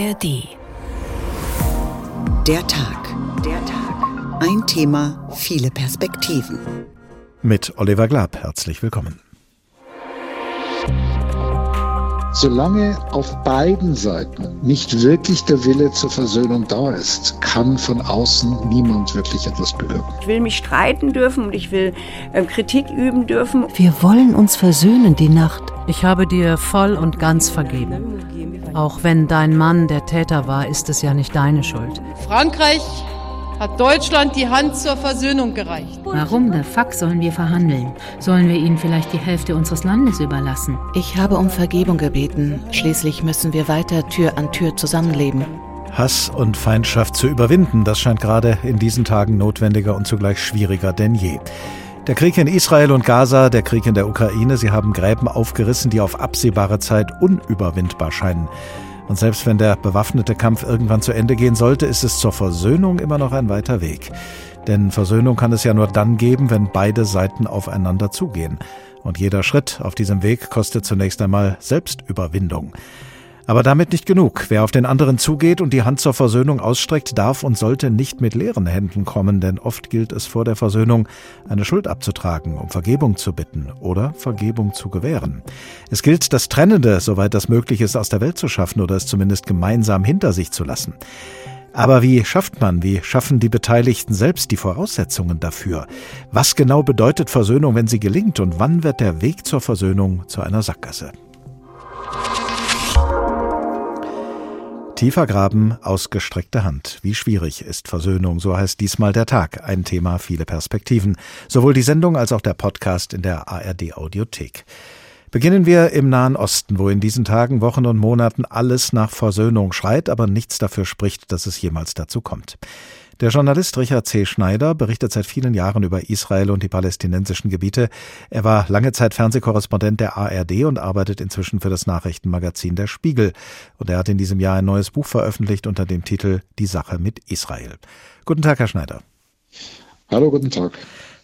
ARD. Der Tag. Der Tag. Ein Thema, viele Perspektiven. Mit Oliver Glab, herzlich willkommen. Solange auf beiden Seiten nicht wirklich der Wille zur Versöhnung da ist, kann von außen niemand wirklich etwas bewirken. Ich will mich streiten dürfen und ich will äh, Kritik üben dürfen. Wir wollen uns versöhnen die Nacht. Ich habe dir voll und ganz vergeben. Auch wenn dein Mann der Täter war, ist es ja nicht deine Schuld. Frankreich hat Deutschland die Hand zur Versöhnung gereicht. Warum the fuck sollen wir verhandeln? Sollen wir ihnen vielleicht die Hälfte unseres Landes überlassen? Ich habe um Vergebung gebeten. Schließlich müssen wir weiter Tür an Tür zusammenleben. Hass und Feindschaft zu überwinden, das scheint gerade in diesen Tagen notwendiger und zugleich schwieriger denn je. Der Krieg in Israel und Gaza, der Krieg in der Ukraine, sie haben Gräben aufgerissen, die auf absehbare Zeit unüberwindbar scheinen. Und selbst wenn der bewaffnete Kampf irgendwann zu Ende gehen sollte, ist es zur Versöhnung immer noch ein weiter Weg. Denn Versöhnung kann es ja nur dann geben, wenn beide Seiten aufeinander zugehen. Und jeder Schritt auf diesem Weg kostet zunächst einmal Selbstüberwindung. Aber damit nicht genug. Wer auf den anderen zugeht und die Hand zur Versöhnung ausstreckt, darf und sollte nicht mit leeren Händen kommen, denn oft gilt es vor der Versöhnung, eine Schuld abzutragen, um Vergebung zu bitten oder Vergebung zu gewähren. Es gilt, das Trennende, soweit das möglich ist, aus der Welt zu schaffen oder es zumindest gemeinsam hinter sich zu lassen. Aber wie schafft man, wie schaffen die Beteiligten selbst die Voraussetzungen dafür? Was genau bedeutet Versöhnung, wenn sie gelingt und wann wird der Weg zur Versöhnung zu einer Sackgasse? Tiefer Graben, ausgestreckte Hand. Wie schwierig ist Versöhnung, so heißt diesmal der Tag. Ein Thema, viele Perspektiven. Sowohl die Sendung als auch der Podcast in der ARD Audiothek. Beginnen wir im Nahen Osten, wo in diesen Tagen, Wochen und Monaten alles nach Versöhnung schreit, aber nichts dafür spricht, dass es jemals dazu kommt. Der Journalist Richard C. Schneider berichtet seit vielen Jahren über Israel und die palästinensischen Gebiete. Er war lange Zeit Fernsehkorrespondent der ARD und arbeitet inzwischen für das Nachrichtenmagazin Der Spiegel. Und er hat in diesem Jahr ein neues Buch veröffentlicht unter dem Titel Die Sache mit Israel. Guten Tag, Herr Schneider. Hallo, guten Tag.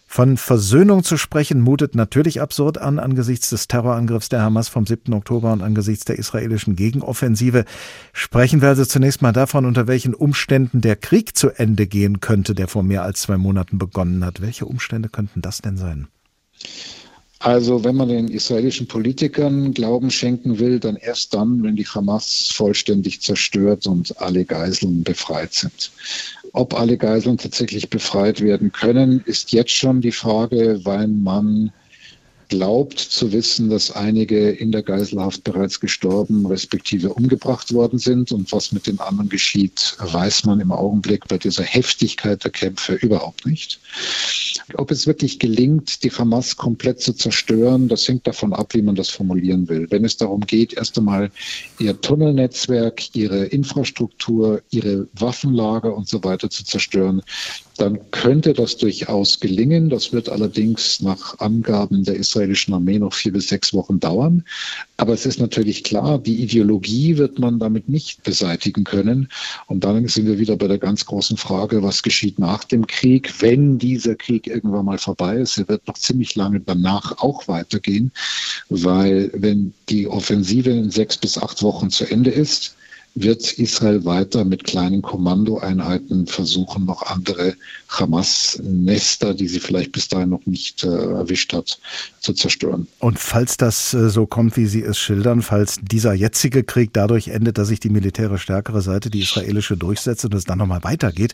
Von Versöhnung zu sprechen mutet natürlich absurd an angesichts des Terrorangriffs der Hamas vom 7. Oktober und angesichts der israelischen Gegenoffensive. Sprechen wir also zunächst mal davon, unter welchen Umständen der Krieg zu Ende gehen könnte, der vor mehr als zwei Monaten begonnen hat. Welche Umstände könnten das denn sein? Also wenn man den israelischen Politikern Glauben schenken will, dann erst dann, wenn die Hamas vollständig zerstört und alle Geiseln befreit sind. Ob alle Geiseln tatsächlich befreit werden können, ist jetzt schon die Frage, weil man glaubt zu wissen, dass einige in der Geiselhaft bereits gestorben, respektive umgebracht worden sind. Und was mit den anderen geschieht, weiß man im Augenblick bei dieser Heftigkeit der Kämpfe überhaupt nicht. Ob es wirklich gelingt, die Hamas komplett zu zerstören, das hängt davon ab, wie man das formulieren will. Wenn es darum geht, erst einmal ihr Tunnelnetzwerk, ihre Infrastruktur, ihre Waffenlager und so weiter zu zerstören, dann könnte das durchaus gelingen. Das wird allerdings nach Angaben der israelischen Armee noch vier bis sechs Wochen dauern. Aber es ist natürlich klar, die Ideologie wird man damit nicht beseitigen können. Und dann sind wir wieder bei der ganz großen Frage, was geschieht nach dem Krieg, wenn dieser Krieg irgendwann mal vorbei ist. Er wird noch ziemlich lange danach auch weitergehen, weil wenn die Offensive in sechs bis acht Wochen zu Ende ist, wird Israel weiter mit kleinen Kommandoeinheiten versuchen, noch andere Hamas-Nester, die sie vielleicht bis dahin noch nicht äh, erwischt hat, zu zerstören. Und falls das äh, so kommt, wie Sie es schildern, falls dieser jetzige Krieg dadurch endet, dass sich die militärisch stärkere Seite, die israelische, durchsetzt und es dann nochmal weitergeht,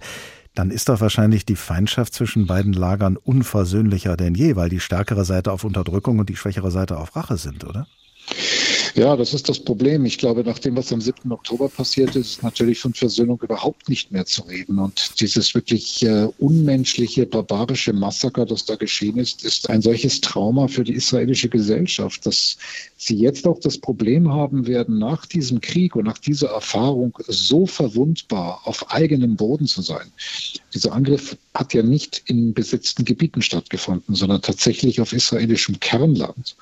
dann ist doch wahrscheinlich die Feindschaft zwischen beiden Lagern unversöhnlicher denn je, weil die stärkere Seite auf Unterdrückung und die schwächere Seite auf Rache sind, oder? Ja, das ist das Problem. Ich glaube, nach dem, was am 7. Oktober passiert ist, ist natürlich von Versöhnung überhaupt nicht mehr zu reden. Und dieses wirklich äh, unmenschliche, barbarische Massaker, das da geschehen ist, ist ein solches Trauma für die israelische Gesellschaft, dass sie jetzt auch das Problem haben werden, nach diesem Krieg und nach dieser Erfahrung so verwundbar auf eigenem Boden zu sein. Dieser Angriff hat ja nicht in besetzten Gebieten stattgefunden, sondern tatsächlich auf israelischem Kernland,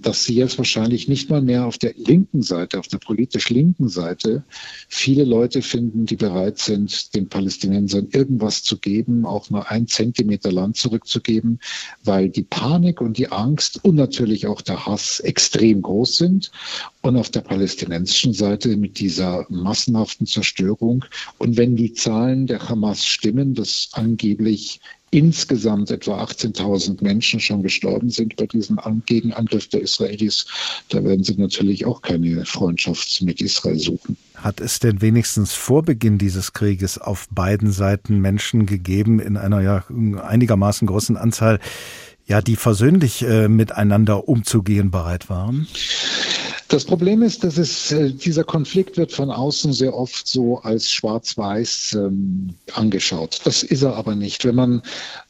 dass sie jetzt wahrscheinlich nicht mal mehr auf der linken Seite, auf der politisch linken Seite, viele Leute finden, die bereit sind, den Palästinensern irgendwas zu geben, auch nur ein Zentimeter Land zurückzugeben, weil die Panik und die Angst und natürlich auch der Hass extrem extrem groß sind und auf der palästinensischen Seite mit dieser massenhaften Zerstörung. Und wenn die Zahlen der Hamas stimmen, dass angeblich insgesamt etwa 18.000 Menschen schon gestorben sind bei diesem Gegenangriff der Israelis, da werden sie natürlich auch keine Freundschaft mit Israel suchen. Hat es denn wenigstens vor Beginn dieses Krieges auf beiden Seiten Menschen gegeben in einer ja einigermaßen großen Anzahl, ja, die versöhnlich äh, miteinander umzugehen bereit waren? Das Problem ist, dass es, äh, dieser Konflikt wird von außen sehr oft so als schwarz-weiß ähm, angeschaut. Das ist er aber nicht. Wenn man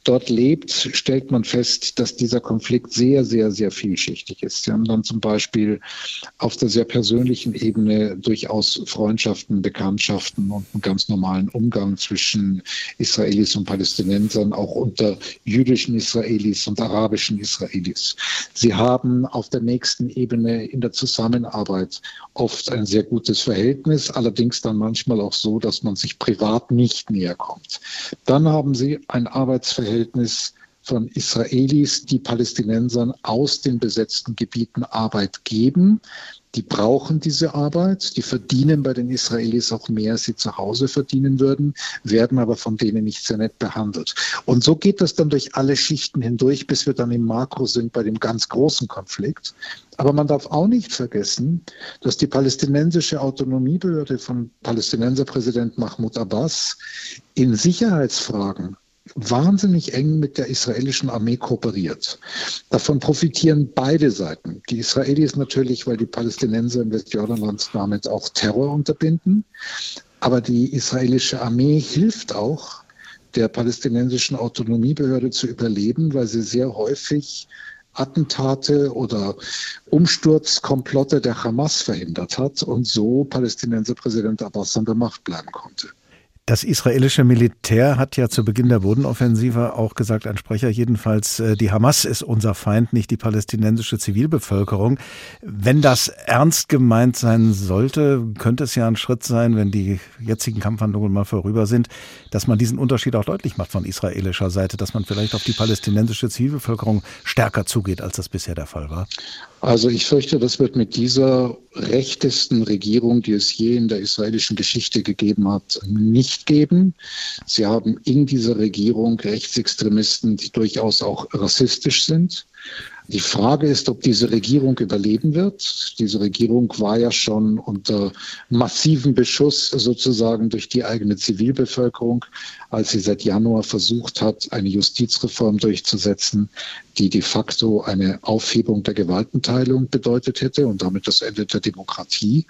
dort lebt, stellt man fest, dass dieser Konflikt sehr, sehr, sehr vielschichtig ist. Sie haben dann zum Beispiel auf der sehr persönlichen Ebene durchaus Freundschaften, Bekanntschaften und einen ganz normalen Umgang zwischen Israelis und Palästinensern, auch unter jüdischen Israelis und arabischen Israelis. Sie haben auf der nächsten Ebene in der Zusammenarbeit oft ein sehr gutes Verhältnis, allerdings dann manchmal auch so, dass man sich privat nicht näher kommt. Dann haben Sie ein Arbeitsverhältnis, Verhältnis von Israelis, die Palästinensern aus den besetzten Gebieten Arbeit geben. Die brauchen diese Arbeit, die verdienen bei den Israelis auch mehr, als sie zu Hause verdienen würden, werden aber von denen nicht sehr nett behandelt. Und so geht das dann durch alle Schichten hindurch, bis wir dann im Makro sind bei dem ganz großen Konflikt. Aber man darf auch nicht vergessen, dass die palästinensische Autonomiebehörde von Palästinenserpräsident Mahmoud Abbas in Sicherheitsfragen wahnsinnig eng mit der israelischen Armee kooperiert. Davon profitieren beide Seiten. Die Israelis natürlich, weil die Palästinenser im Westjordanland damit auch Terror unterbinden. Aber die israelische Armee hilft auch der palästinensischen Autonomiebehörde zu überleben, weil sie sehr häufig Attentate oder Umsturzkomplotte der Hamas verhindert hat und so Palästinenser Präsident Abbas an der Macht bleiben konnte. Das israelische Militär hat ja zu Beginn der Bodenoffensive auch gesagt, ein Sprecher jedenfalls, äh, die Hamas ist unser Feind, nicht die palästinensische Zivilbevölkerung. Wenn das ernst gemeint sein sollte, könnte es ja ein Schritt sein, wenn die jetzigen Kampfhandlungen mal vorüber sind, dass man diesen Unterschied auch deutlich macht von israelischer Seite, dass man vielleicht auf die palästinensische Zivilbevölkerung stärker zugeht, als das bisher der Fall war. Also ich fürchte, das wird mit dieser rechtesten Regierung, die es je in der israelischen Geschichte gegeben hat, nicht geben. Sie haben in dieser Regierung Rechtsextremisten, die durchaus auch rassistisch sind. Die Frage ist, ob diese Regierung überleben wird. Diese Regierung war ja schon unter massivem Beschuss sozusagen durch die eigene Zivilbevölkerung, als sie seit Januar versucht hat, eine Justizreform durchzusetzen, die de facto eine Aufhebung der Gewaltenteilung bedeutet hätte und damit das Ende der Demokratie.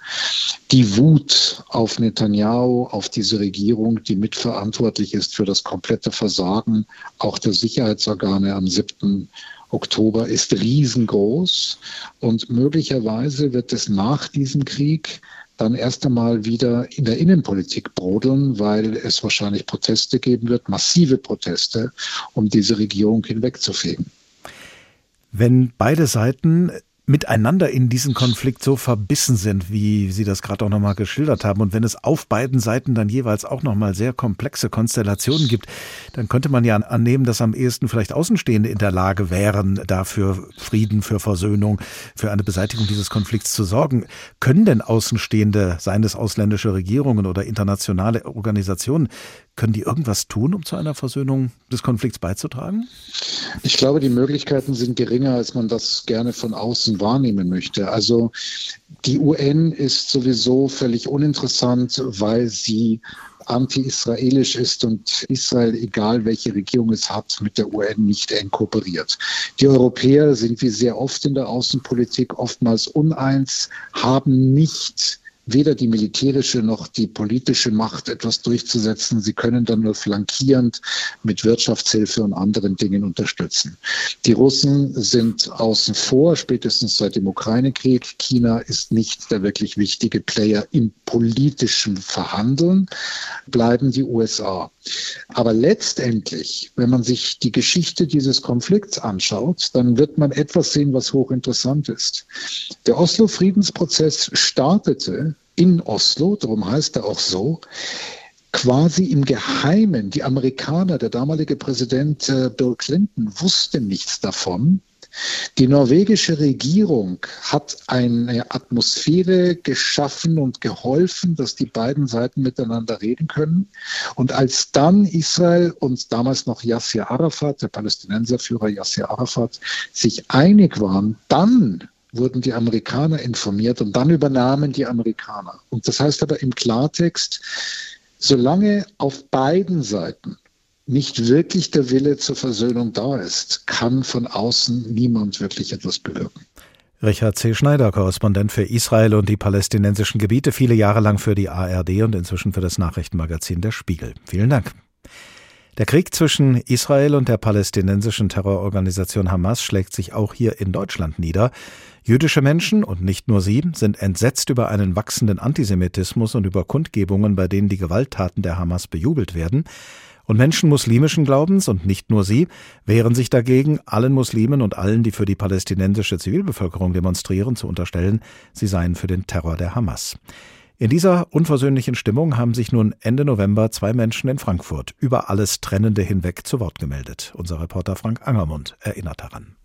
Die Wut auf Netanyahu, auf diese Regierung, die mitverantwortlich ist für das komplette Versagen auch der Sicherheitsorgane am 7. Oktober ist riesengroß und möglicherweise wird es nach diesem Krieg dann erst einmal wieder in der Innenpolitik brodeln, weil es wahrscheinlich Proteste geben wird, massive Proteste, um diese Regierung hinwegzufegen. Wenn beide Seiten miteinander in diesen Konflikt so verbissen sind, wie Sie das gerade auch nochmal geschildert haben. Und wenn es auf beiden Seiten dann jeweils auch nochmal sehr komplexe Konstellationen gibt, dann könnte man ja annehmen, dass am ehesten vielleicht Außenstehende in der Lage wären, dafür Frieden, für Versöhnung, für eine Beseitigung dieses Konflikts zu sorgen. Können denn Außenstehende, seien es ausländische Regierungen oder internationale Organisationen, können die irgendwas tun, um zu einer Versöhnung des Konflikts beizutragen? Ich glaube, die Möglichkeiten sind geringer, als man das gerne von außen wahrnehmen möchte. Also die UN ist sowieso völlig uninteressant, weil sie anti-israelisch ist und Israel, egal welche Regierung es hat, mit der UN nicht eng kooperiert. Die Europäer sind wie sehr oft in der Außenpolitik oftmals uneins, haben nicht weder die militärische noch die politische Macht etwas durchzusetzen. Sie können dann nur flankierend mit Wirtschaftshilfe und anderen Dingen unterstützen. Die Russen sind außen vor, spätestens seit dem Ukraine-Krieg. China ist nicht der wirklich wichtige Player im politischen Verhandeln, bleiben die USA. Aber letztendlich, wenn man sich die Geschichte dieses Konflikts anschaut, dann wird man etwas sehen, was hochinteressant ist. Der Oslo-Friedensprozess startete in Oslo, darum heißt er auch so, quasi im Geheimen. Die Amerikaner, der damalige Präsident äh, Bill Clinton, wusste nichts davon. Die norwegische Regierung hat eine Atmosphäre geschaffen und geholfen, dass die beiden Seiten miteinander reden können. Und als dann Israel und damals noch Yasser Arafat, der Palästinenserführer Yasser Arafat, sich einig waren, dann wurden die Amerikaner informiert und dann übernahmen die Amerikaner. Und das heißt aber im Klartext, solange auf beiden Seiten nicht wirklich der Wille zur Versöhnung da ist, kann von außen niemand wirklich etwas bewirken. Richard C. Schneider, Korrespondent für Israel und die palästinensischen Gebiete, viele Jahre lang für die ARD und inzwischen für das Nachrichtenmagazin Der Spiegel. Vielen Dank. Der Krieg zwischen Israel und der palästinensischen Terrororganisation Hamas schlägt sich auch hier in Deutschland nieder. Jüdische Menschen, und nicht nur sie, sind entsetzt über einen wachsenden Antisemitismus und über Kundgebungen, bei denen die Gewalttaten der Hamas bejubelt werden. Und Menschen muslimischen Glaubens, und nicht nur sie, wehren sich dagegen, allen Muslimen und allen, die für die palästinensische Zivilbevölkerung demonstrieren, zu unterstellen, sie seien für den Terror der Hamas. In dieser unversöhnlichen Stimmung haben sich nun Ende November zwei Menschen in Frankfurt über alles Trennende hinweg zu Wort gemeldet. Unser Reporter Frank Angermund erinnert daran.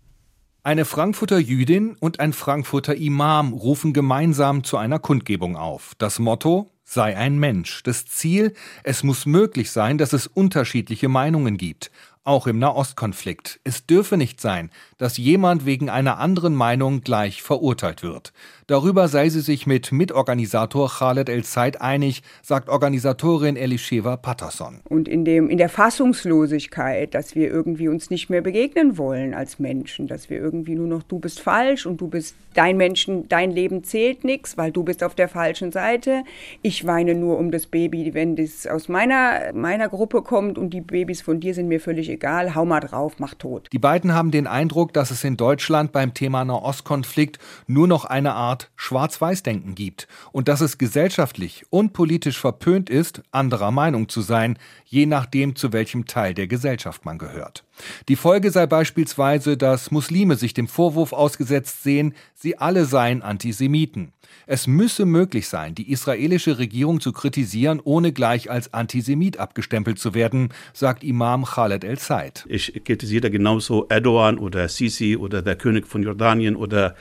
Eine Frankfurter Jüdin und ein Frankfurter Imam rufen gemeinsam zu einer Kundgebung auf. Das Motto sei ein Mensch. Das Ziel, es muss möglich sein, dass es unterschiedliche Meinungen gibt, auch im Nahostkonflikt. Es dürfe nicht sein, dass jemand wegen einer anderen Meinung gleich verurteilt wird. Darüber sei sie sich mit Mitorganisator Khaled El Said einig, sagt Organisatorin Elisheva Patterson. Und in, dem, in der Fassungslosigkeit, dass wir irgendwie uns nicht mehr begegnen wollen als Menschen, dass wir irgendwie nur noch du bist falsch und du bist dein Menschen, dein Leben zählt nichts, weil du bist auf der falschen Seite. Ich weine nur um das Baby, wenn das aus meiner, meiner Gruppe kommt und die Babys von dir sind mir völlig egal. Hau mal drauf, mach tot. Die beiden haben den Eindruck, dass es in Deutschland beim Thema Nahostkonflikt nur noch eine Art Schwarz-Weiß-Denken gibt und dass es gesellschaftlich und politisch verpönt ist, anderer Meinung zu sein, je nachdem, zu welchem Teil der Gesellschaft man gehört. Die Folge sei beispielsweise, dass Muslime sich dem Vorwurf ausgesetzt sehen, sie alle seien Antisemiten. Es müsse möglich sein, die israelische Regierung zu kritisieren, ohne gleich als Antisemit abgestempelt zu werden, sagt Imam Khaled El Said. Ich kritisiere genauso Erdogan oder Sisi oder der König von Jordanien oder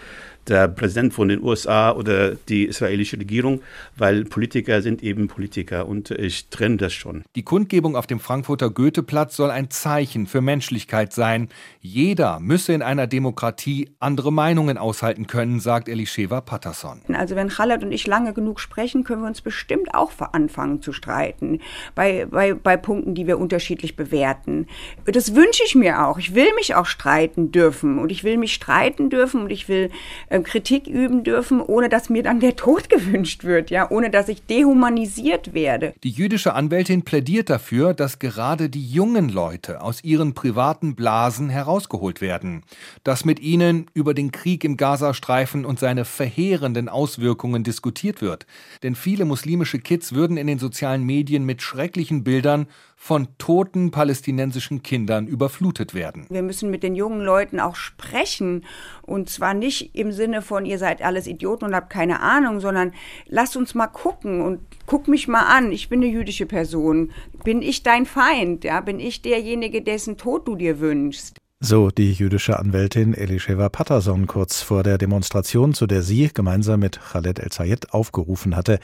der Präsident von den USA oder die israelische Regierung, weil Politiker sind eben Politiker und ich trenne das schon. Die Kundgebung auf dem Frankfurter Goetheplatz soll ein Zeichen für Menschlichkeit sein. Jeder müsse in einer Demokratie andere Meinungen aushalten können, sagt Elisheva Patterson. Also wenn Khaled und ich lange genug sprechen, können wir uns bestimmt auch anfangen zu streiten bei, bei, bei Punkten, die wir unterschiedlich bewerten. Das wünsche ich mir auch. Ich will mich auch streiten dürfen und ich will mich streiten dürfen und ich will äh, Kritik üben dürfen, ohne dass mir dann der Tod gewünscht wird, ja, ohne dass ich dehumanisiert werde. Die jüdische Anwältin plädiert dafür, dass gerade die jungen Leute aus ihren privaten Blasen herausgeholt werden, dass mit ihnen über den Krieg im Gazastreifen und seine verheerenden Auswirkungen diskutiert wird. Denn viele muslimische Kids würden in den sozialen Medien mit schrecklichen Bildern von toten palästinensischen Kindern überflutet werden. Wir müssen mit den jungen Leuten auch sprechen und zwar nicht im Sinne von ihr seid alles Idioten und habt keine Ahnung, sondern lasst uns mal gucken und guck mich mal an. Ich bin eine jüdische Person. Bin ich dein Feind? Ja, bin ich derjenige, dessen Tod du dir wünschst? So die jüdische Anwältin Elisheva Patterson kurz vor der Demonstration, zu der sie gemeinsam mit Khaled El-Zayed aufgerufen hatte.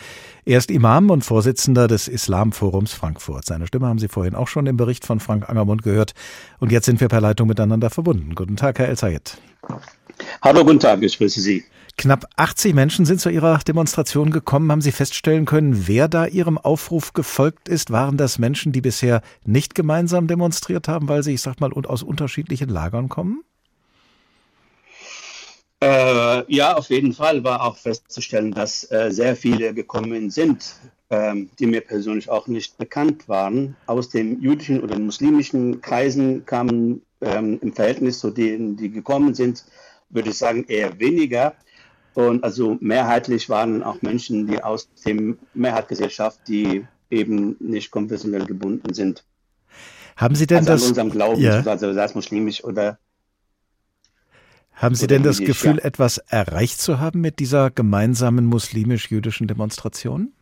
Er ist Imam und Vorsitzender des Islamforums Frankfurt. Seine Stimme haben Sie vorhin auch schon im Bericht von Frank Angermund gehört. Und jetzt sind wir per Leitung miteinander verbunden. Guten Tag, Herr El-Zayed. Hallo, guten Tag, ich grüße Sie. Knapp 80 Menschen sind zu Ihrer Demonstration gekommen. Haben Sie feststellen können, wer da Ihrem Aufruf gefolgt ist? Waren das Menschen, die bisher nicht gemeinsam demonstriert haben, weil sie, ich sag mal, aus unterschiedlichen Lagern kommen? Äh, ja, auf jeden Fall war auch festzustellen, dass äh, sehr viele gekommen sind, ähm, die mir persönlich auch nicht bekannt waren. Aus den jüdischen oder muslimischen Kreisen kamen ähm, im Verhältnis zu denen, die gekommen sind, würde ich sagen, eher weniger. Und also mehrheitlich waren auch Menschen, die aus dem Mehrheitsgesellschaft, die eben nicht konfessionell gebunden sind. Haben Sie denn also das? An unserem Glauben, ja. also sei es muslimisch oder. Haben Sie denn das Gefühl, ja. etwas erreicht zu haben mit dieser gemeinsamen muslimisch-jüdischen Demonstration?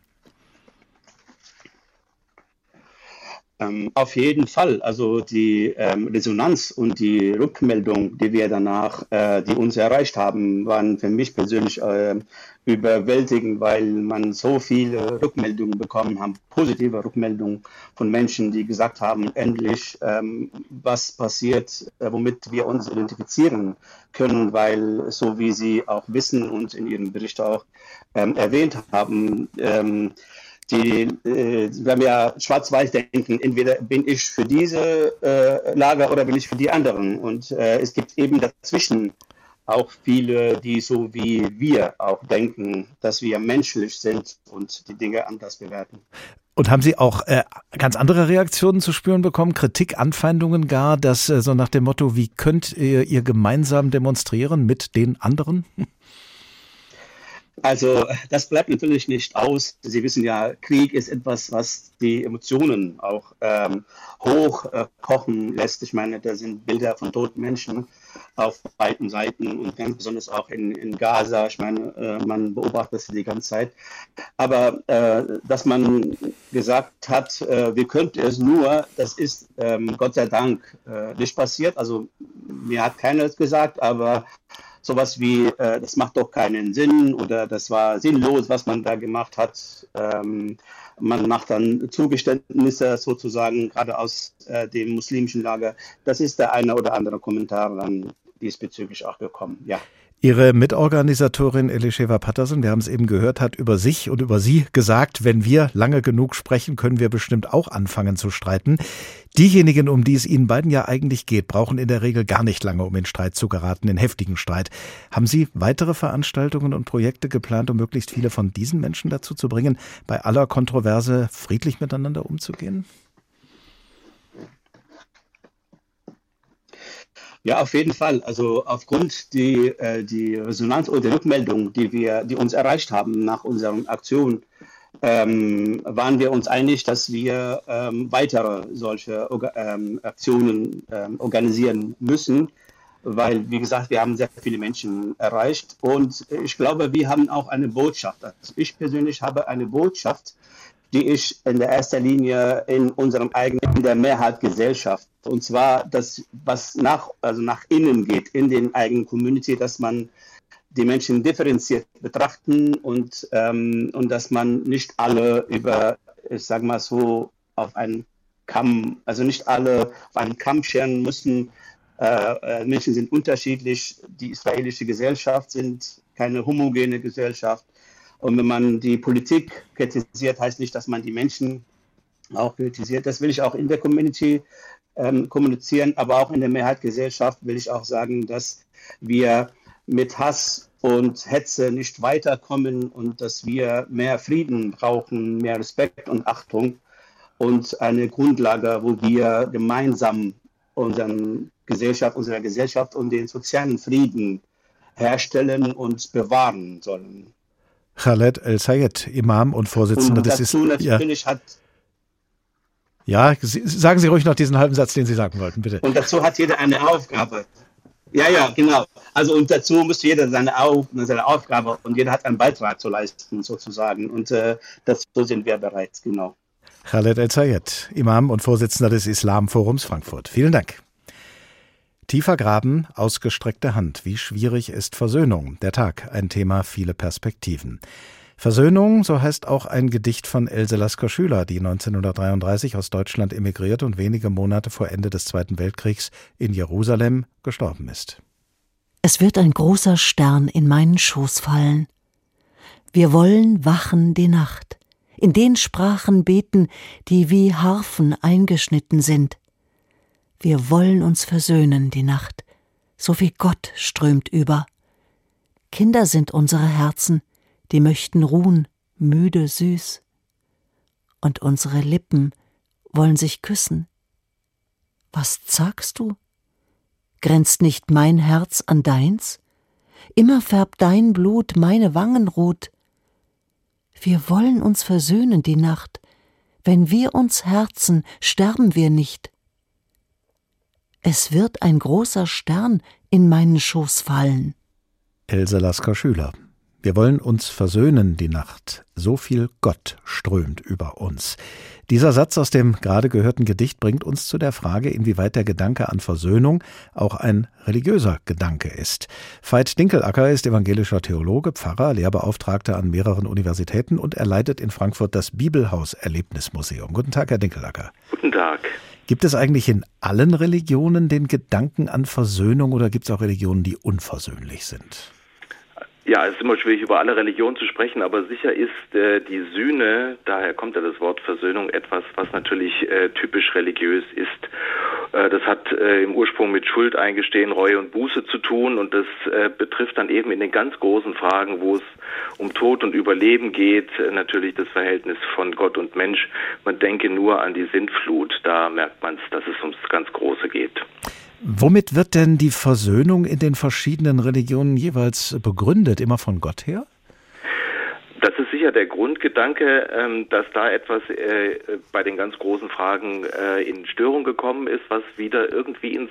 Ähm, auf jeden Fall. Also die ähm, Resonanz und die Rückmeldung, die wir danach, äh, die uns erreicht haben, waren für mich persönlich äh, überwältigend, weil man so viele Rückmeldungen bekommen hat, positive Rückmeldungen von Menschen, die gesagt haben, endlich, ähm, was passiert, äh, womit wir uns identifizieren können, weil so wie Sie auch wissen und in Ihrem Bericht auch ähm, erwähnt haben, ähm, die, äh, wenn wir schwarz-weiß denken, entweder bin ich für diese äh, Lager oder bin ich für die anderen. Und äh, es gibt eben dazwischen auch viele, die so wie wir auch denken, dass wir menschlich sind und die Dinge anders bewerten. Und haben Sie auch äh, ganz andere Reaktionen zu spüren bekommen? Kritik, Anfeindungen gar, dass äh, so nach dem Motto, wie könnt ihr, ihr gemeinsam demonstrieren mit den anderen? Also das bleibt natürlich nicht aus. Sie wissen ja, Krieg ist etwas, was die Emotionen auch ähm, hochkochen äh, lässt. Ich meine, da sind Bilder von toten Menschen auf beiden Seiten und ganz besonders auch in, in Gaza. Ich meine, äh, man beobachtet das die ganze Zeit. Aber äh, dass man gesagt hat, äh, wir könnten es nur, das ist ähm, Gott sei Dank äh, nicht passiert. Also mir hat keiner gesagt, aber sowas wie, äh, das macht doch keinen Sinn oder das war sinnlos, was man da gemacht hat. Ähm, man macht dann Zugeständnisse sozusagen, gerade aus äh, dem muslimischen Lager. Das ist der eine oder andere Kommentar dann diesbezüglich auch gekommen, ja. Ihre Mitorganisatorin Elisheva Patterson, wir haben es eben gehört, hat über sich und über Sie gesagt, wenn wir lange genug sprechen, können wir bestimmt auch anfangen zu streiten. Diejenigen, um die es Ihnen beiden ja eigentlich geht, brauchen in der Regel gar nicht lange, um in Streit zu geraten, in heftigen Streit. Haben Sie weitere Veranstaltungen und Projekte geplant, um möglichst viele von diesen Menschen dazu zu bringen, bei aller Kontroverse friedlich miteinander umzugehen? Ja, auf jeden Fall. Also aufgrund die, äh, die Resonanz oder Rückmeldung, die wir, die uns erreicht haben nach unserer Aktion, ähm, waren wir uns einig, dass wir ähm, weitere solche ähm, Aktionen ähm, organisieren müssen, weil, wie gesagt, wir haben sehr viele Menschen erreicht und ich glaube, wir haben auch eine Botschaft. Also ich persönlich habe eine Botschaft, die ich in der ersten Linie in unserem eigenen, in der Mehrheit Gesellschaft, und zwar das, was nach, also nach innen geht, in den eigenen Community, dass man die Menschen differenziert betrachten und, ähm, und dass man nicht alle über, ich sage mal so, auf einen Kamm, also nicht alle auf einen Kamm scheren müssen. Äh, äh, Menschen sind unterschiedlich. Die israelische Gesellschaft sind keine homogene Gesellschaft. Und wenn man die Politik kritisiert, heißt nicht, dass man die Menschen auch kritisiert. Das will ich auch in der Community ähm, kommunizieren, aber auch in der Mehrheitsgesellschaft will ich auch sagen, dass wir mit Hass und Hetze nicht weiterkommen und dass wir mehr Frieden brauchen, mehr Respekt und Achtung und eine Grundlage, wo wir gemeinsam unseren Gesellschaft, unserer Gesellschaft und den sozialen Frieden herstellen und bewahren sollen. Khaled El-Sayed, Imam und Vorsitzender und des Islam. Natürlich ja. hat ja, sagen Sie ruhig noch diesen halben Satz, den Sie sagen wollten, bitte. Und dazu hat jeder eine Aufgabe. Ja, ja, genau. Also und dazu müsste jeder seine, Auf, seine Aufgabe und jeder hat einen Beitrag zu leisten, sozusagen. Und äh, dazu sind wir bereit, genau. Khaled El-Sayed, Imam und Vorsitzender des Islamforums Frankfurt. Vielen Dank. Tiefer Graben, ausgestreckte Hand. Wie schwierig ist Versöhnung? Der Tag, ein Thema, viele Perspektiven. Versöhnung, so heißt auch ein Gedicht von Else Lasker Schüler, die 1933 aus Deutschland emigriert und wenige Monate vor Ende des Zweiten Weltkriegs in Jerusalem gestorben ist. Es wird ein großer Stern in meinen Schoß fallen. Wir wollen wachen die Nacht, in den Sprachen beten, die wie Harfen eingeschnitten sind. Wir wollen uns versöhnen, die Nacht, so wie Gott strömt über. Kinder sind unsere Herzen, die möchten ruhen, müde, süß. Und unsere Lippen wollen sich küssen. Was sagst du? Grenzt nicht mein Herz an deins? Immer färbt dein Blut meine Wangen rot. Wir wollen uns versöhnen die Nacht. Wenn wir uns herzen, sterben wir nicht. Es wird ein großer Stern in meinen Schoß fallen. Else Lasker Schüler Wir wollen uns versöhnen die Nacht. So viel Gott strömt über uns. Dieser Satz aus dem gerade gehörten Gedicht bringt uns zu der Frage, inwieweit der Gedanke an Versöhnung auch ein religiöser Gedanke ist. Veit Dinkelacker ist evangelischer Theologe, Pfarrer, Lehrbeauftragter an mehreren Universitäten und er leitet in Frankfurt das Bibelhaus Erlebnismuseum. Guten Tag, Herr Dinkelacker. Guten Tag. Gibt es eigentlich in allen Religionen den Gedanken an Versöhnung oder gibt es auch Religionen, die unversöhnlich sind? Ja, es ist immer schwierig, über alle Religionen zu sprechen, aber sicher ist äh, die Sühne, daher kommt ja das Wort Versöhnung, etwas, was natürlich äh, typisch religiös ist. Äh, das hat äh, im Ursprung mit Schuld eingestehen, Reue und Buße zu tun und das äh, betrifft dann eben in den ganz großen Fragen, wo es um Tod und Überleben geht, äh, natürlich das Verhältnis von Gott und Mensch. Man denke nur an die Sintflut, da merkt man es, dass es ums ganz Große geht. Womit wird denn die Versöhnung in den verschiedenen Religionen jeweils begründet? Immer von Gott her? Das ist sicher der Grundgedanke, ähm, dass da etwas äh, bei den ganz großen Fragen äh, in Störung gekommen ist, was wieder irgendwie ins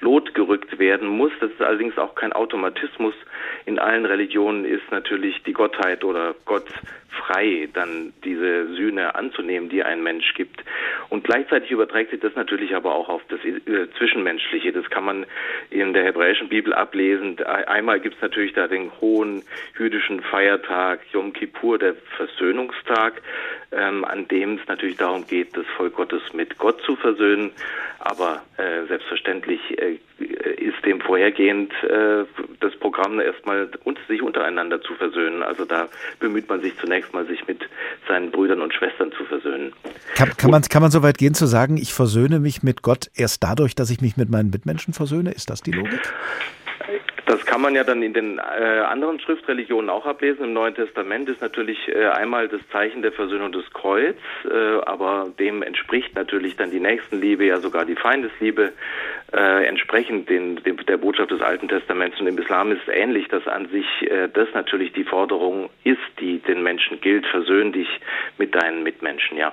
Lot gerückt werden muss. Das ist allerdings auch kein Automatismus. In allen Religionen ist natürlich die Gottheit oder Gott frei, dann diese Sühne anzunehmen, die ein Mensch gibt. Und gleichzeitig überträgt sich das natürlich aber auch auf das äh, Zwischenmenschliche. Das kann man in der hebräischen Bibel ablesen. Einmal gibt es natürlich da den hohen jüdischen Feiertag Yom Kippur, der Versöhnungstag, ähm, an dem es natürlich darum geht, das Volk Gottes mit Gott zu versöhnen. Aber äh, selbstverständlich äh, ist dem vorhergehend äh, das Programm erstmal und sich untereinander zu versöhnen. Also da bemüht man sich zunächst mal, sich mit seinen Brüdern und Schwestern zu versöhnen. Kann, kann, man, kann man so weit gehen zu sagen, ich versöhne mich mit Gott erst dadurch, dass ich mich mit meinen Mitmenschen versöhne? Ist das die Logik? Das kann man ja dann in den äh, anderen Schriftreligionen auch ablesen. Im Neuen Testament ist natürlich äh, einmal das Zeichen der Versöhnung des Kreuz, äh, aber dem entspricht natürlich dann die Nächstenliebe, ja sogar die Feindesliebe, äh, entsprechend den, dem, der Botschaft des Alten Testaments. Und im Islam ist ähnlich, dass an sich äh, das natürlich die Forderung ist, die den Menschen gilt, versöhn dich mit deinen Mitmenschen, ja.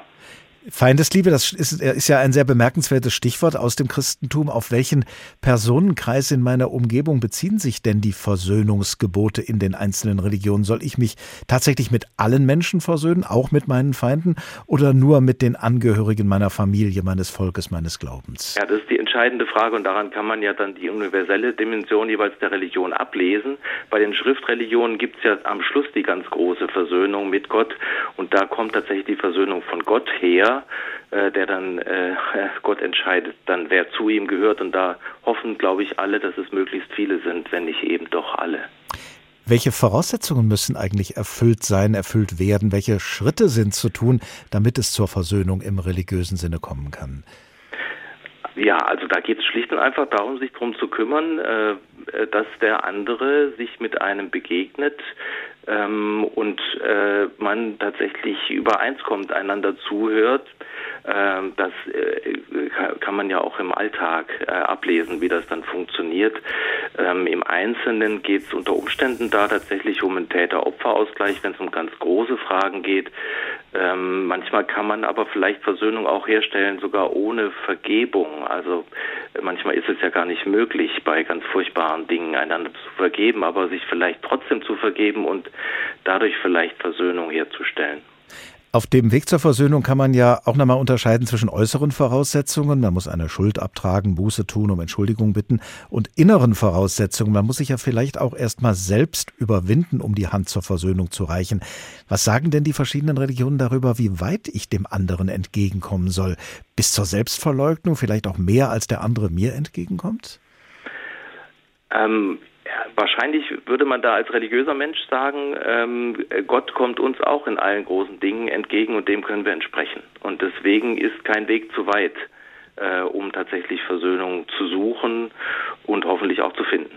Feindesliebe, das ist, ist, ja ein sehr bemerkenswertes Stichwort aus dem Christentum. Auf welchen Personenkreis in meiner Umgebung beziehen sich denn die Versöhnungsgebote in den einzelnen Religionen? Soll ich mich tatsächlich mit allen Menschen versöhnen, auch mit meinen Feinden, oder nur mit den Angehörigen meiner Familie, meines Volkes, meines Glaubens? Ja, das ist die entscheidende Frage und daran kann man ja dann die universelle Dimension jeweils der Religion ablesen. Bei den Schriftreligionen gibt es ja am Schluss die ganz große Versöhnung mit Gott und da kommt tatsächlich die Versöhnung von Gott her äh, der dann äh, Gott entscheidet, dann wer zu ihm gehört. Und da hoffen, glaube ich, alle, dass es möglichst viele sind, wenn nicht eben doch alle. Welche Voraussetzungen müssen eigentlich erfüllt sein, erfüllt werden? Welche Schritte sind zu tun, damit es zur Versöhnung im religiösen Sinne kommen kann? Ja, also da geht es schlicht und einfach darum, sich darum zu kümmern, äh, äh, dass der andere sich mit einem begegnet ähm, und äh, man tatsächlich übereinskommt, einander zuhört. Ähm, das äh, kann man ja auch im Alltag äh, ablesen, wie das dann funktioniert. Ähm, Im Einzelnen geht es unter Umständen da tatsächlich um einen Täter-Opfer-Ausgleich, wenn es um ganz große Fragen geht. Ähm, manchmal kann man aber vielleicht Versöhnung auch herstellen, sogar ohne Vergebung. Also manchmal ist es ja gar nicht möglich, bei ganz furchtbaren Dingen einander zu vergeben, aber sich vielleicht trotzdem zu vergeben und dadurch vielleicht Versöhnung herzustellen. Auf dem Weg zur Versöhnung kann man ja auch nochmal unterscheiden zwischen äußeren Voraussetzungen, man muss eine Schuld abtragen, Buße tun, um Entschuldigung bitten, und inneren Voraussetzungen. Man muss sich ja vielleicht auch erstmal selbst überwinden, um die Hand zur Versöhnung zu reichen. Was sagen denn die verschiedenen Religionen darüber, wie weit ich dem anderen entgegenkommen soll? Bis zur Selbstverleugnung, vielleicht auch mehr, als der andere mir entgegenkommt? Ähm, wahrscheinlich würde man da als religiöser Mensch sagen, ähm, Gott kommt uns auch in allen großen Dingen entgegen und dem können wir entsprechen. Und deswegen ist kein Weg zu weit, äh, um tatsächlich Versöhnung zu suchen und hoffentlich auch zu finden.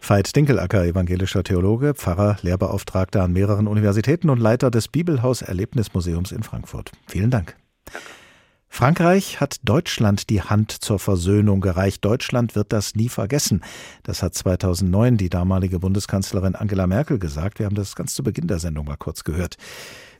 Veit Dinkelacker, evangelischer Theologe, Pfarrer, Lehrbeauftragter an mehreren Universitäten und Leiter des Bibelhaus Erlebnismuseums in Frankfurt. Vielen Dank. Danke. Frankreich hat Deutschland die Hand zur Versöhnung gereicht. Deutschland wird das nie vergessen. Das hat 2009 die damalige Bundeskanzlerin Angela Merkel gesagt. Wir haben das ganz zu Beginn der Sendung mal kurz gehört.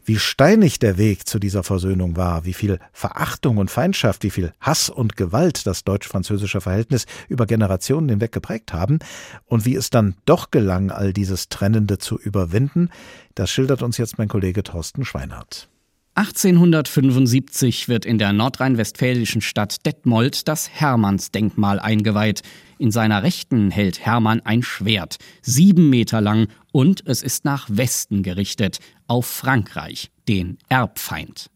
Wie steinig der Weg zu dieser Versöhnung war, wie viel Verachtung und Feindschaft, wie viel Hass und Gewalt das deutsch-französische Verhältnis über Generationen hinweg geprägt haben und wie es dann doch gelang, all dieses Trennende zu überwinden, das schildert uns jetzt mein Kollege Thorsten Schweinhardt. 1875 wird in der nordrhein-westfälischen Stadt Detmold das Hermannsdenkmal eingeweiht. In seiner Rechten hält Hermann ein Schwert, sieben Meter lang, und es ist nach Westen gerichtet, auf Frankreich, den Erbfeind.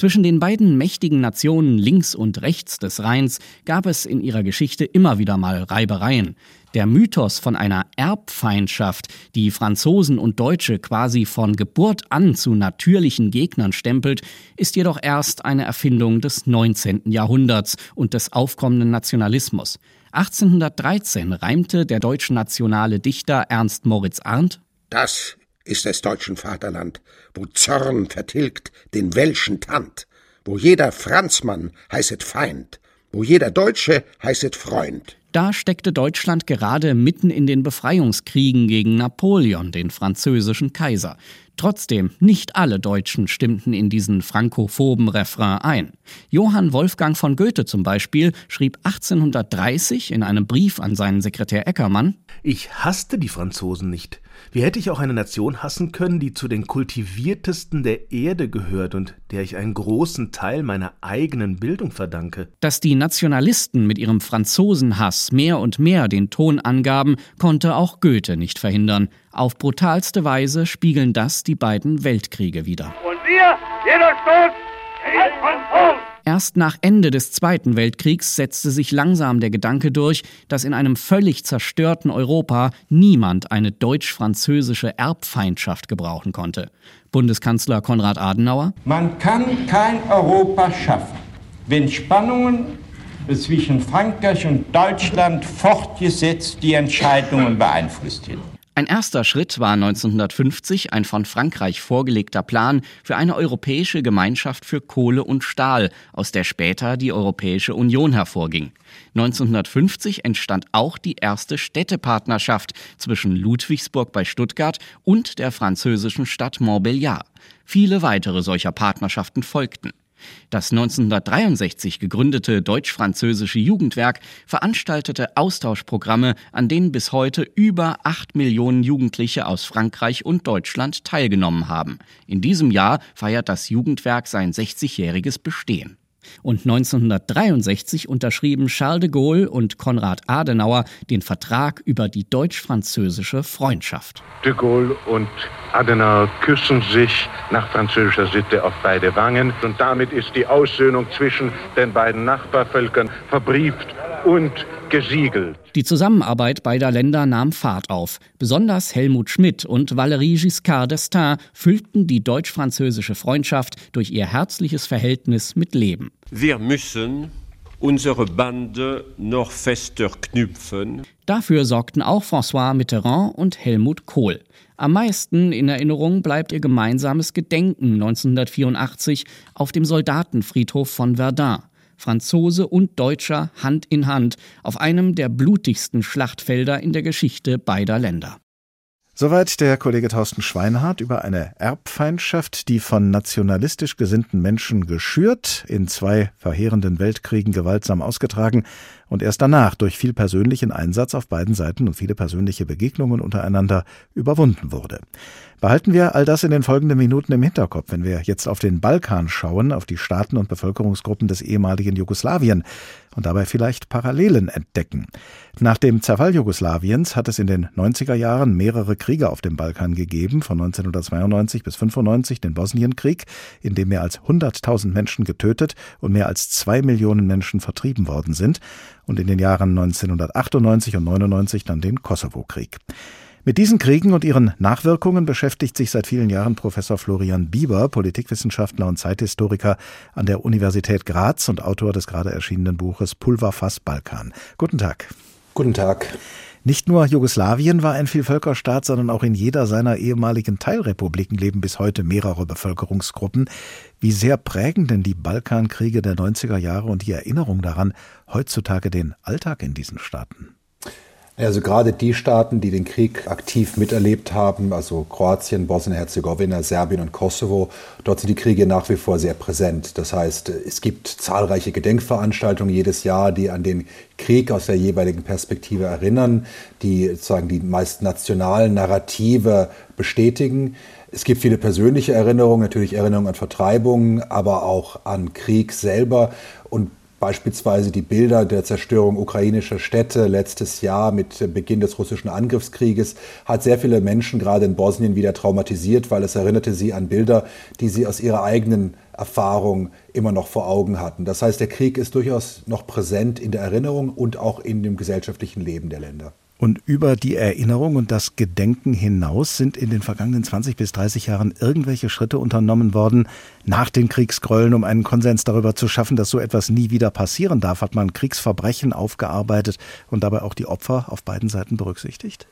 Zwischen den beiden mächtigen Nationen links und rechts des Rheins gab es in ihrer Geschichte immer wieder mal Reibereien. Der Mythos von einer Erbfeindschaft, die Franzosen und Deutsche quasi von Geburt an zu natürlichen Gegnern stempelt, ist jedoch erst eine Erfindung des 19. Jahrhunderts und des aufkommenden Nationalismus. 1813 reimte der deutsche nationale Dichter Ernst Moritz Arndt Das ist des deutschen Vaterland, wo Zorn vertilgt den welschen Tand, wo jeder Franzmann heißet Feind, wo jeder Deutsche heißet Freund. Da steckte Deutschland gerade mitten in den Befreiungskriegen gegen Napoleon, den französischen Kaiser. Trotzdem, nicht alle Deutschen stimmten in diesen frankophoben Refrain ein. Johann Wolfgang von Goethe zum Beispiel schrieb 1830 in einem Brief an seinen Sekretär Eckermann Ich hasste die Franzosen nicht. Wie hätte ich auch eine Nation hassen können, die zu den kultiviertesten der Erde gehört und der ich einen großen Teil meiner eigenen Bildung verdanke? Dass die Nationalisten mit ihrem Franzosenhass mehr und mehr den Ton angaben, konnte auch Goethe nicht verhindern. Auf brutalste Weise spiegeln das die beiden Weltkriege wider. Und wir, jeder Stoß, Erst nach Ende des Zweiten Weltkriegs setzte sich langsam der Gedanke durch, dass in einem völlig zerstörten Europa niemand eine deutsch-französische Erbfeindschaft gebrauchen konnte. Bundeskanzler Konrad Adenauer Man kann kein Europa schaffen, wenn Spannungen zwischen Frankreich und Deutschland fortgesetzt die Entscheidungen beeinflusst hätten. Ein erster Schritt war 1950 ein von Frankreich vorgelegter Plan für eine europäische Gemeinschaft für Kohle und Stahl, aus der später die Europäische Union hervorging. 1950 entstand auch die erste Städtepartnerschaft zwischen Ludwigsburg bei Stuttgart und der französischen Stadt Montbéliard. Viele weitere solcher Partnerschaften folgten. Das 1963 gegründete deutsch-französische Jugendwerk veranstaltete Austauschprogramme, an denen bis heute über acht Millionen Jugendliche aus Frankreich und Deutschland teilgenommen haben. In diesem Jahr feiert das Jugendwerk sein 60-jähriges Bestehen. Und 1963 unterschrieben Charles de Gaulle und Konrad Adenauer den Vertrag über die deutsch-französische Freundschaft. De Gaulle und Adenauer küssen sich nach französischer Sitte auf beide Wangen und damit ist die Aussöhnung zwischen den beiden Nachbarvölkern verbrieft und gesiegelt. Die Zusammenarbeit beider Länder nahm Fahrt auf. Besonders Helmut Schmidt und Valéry Giscard d'Estaing füllten die deutsch-französische Freundschaft durch ihr herzliches Verhältnis mit Leben. Wir müssen unsere Bande noch fester knüpfen. Dafür sorgten auch François Mitterrand und Helmut Kohl. Am meisten in Erinnerung bleibt ihr gemeinsames Gedenken 1984 auf dem Soldatenfriedhof von Verdun. Franzose und Deutscher Hand in Hand auf einem der blutigsten Schlachtfelder in der Geschichte beider Länder. Soweit der Kollege Thorsten Schweinhardt über eine Erbfeindschaft, die von nationalistisch gesinnten Menschen geschürt, in zwei verheerenden Weltkriegen gewaltsam ausgetragen und erst danach durch viel persönlichen Einsatz auf beiden Seiten und viele persönliche Begegnungen untereinander überwunden wurde. Behalten wir all das in den folgenden Minuten im Hinterkopf, wenn wir jetzt auf den Balkan schauen, auf die Staaten und Bevölkerungsgruppen des ehemaligen Jugoslawien und dabei vielleicht Parallelen entdecken. Nach dem Zerfall Jugoslawiens hat es in den 90er Jahren mehrere Kriege auf dem Balkan gegeben, von 1992 bis 95 den Bosnienkrieg, in dem mehr als 100.000 Menschen getötet und mehr als zwei Millionen Menschen vertrieben worden sind, und in den Jahren 1998 und 99 dann den Kosovo-Krieg. Mit diesen Kriegen und ihren Nachwirkungen beschäftigt sich seit vielen Jahren Professor Florian Bieber, Politikwissenschaftler und Zeithistoriker an der Universität Graz und Autor des gerade erschienenen Buches Pulverfass Balkan. Guten Tag. Guten Tag. Nicht nur Jugoslawien war ein Vielvölkerstaat, sondern auch in jeder seiner ehemaligen Teilrepubliken leben bis heute mehrere Bevölkerungsgruppen. Wie sehr prägen denn die Balkankriege der 90er Jahre und die Erinnerung daran heutzutage den Alltag in diesen Staaten? Also gerade die Staaten, die den Krieg aktiv miterlebt haben, also Kroatien, Bosnien-Herzegowina, Serbien und Kosovo, dort sind die Kriege nach wie vor sehr präsent. Das heißt, es gibt zahlreiche Gedenkveranstaltungen jedes Jahr, die an den Krieg aus der jeweiligen Perspektive erinnern, die sozusagen die meist nationalen Narrative bestätigen. Es gibt viele persönliche Erinnerungen, natürlich Erinnerungen an Vertreibungen, aber auch an Krieg selber. Und Beispielsweise die Bilder der Zerstörung ukrainischer Städte letztes Jahr mit Beginn des russischen Angriffskrieges hat sehr viele Menschen gerade in Bosnien wieder traumatisiert, weil es erinnerte sie an Bilder, die sie aus ihrer eigenen Erfahrung immer noch vor Augen hatten. Das heißt, der Krieg ist durchaus noch präsent in der Erinnerung und auch in dem gesellschaftlichen Leben der Länder. Und über die Erinnerung und das Gedenken hinaus sind in den vergangenen 20 bis 30 Jahren irgendwelche Schritte unternommen worden, nach den Kriegsgräueln, um einen Konsens darüber zu schaffen, dass so etwas nie wieder passieren darf. Hat man Kriegsverbrechen aufgearbeitet und dabei auch die Opfer auf beiden Seiten berücksichtigt?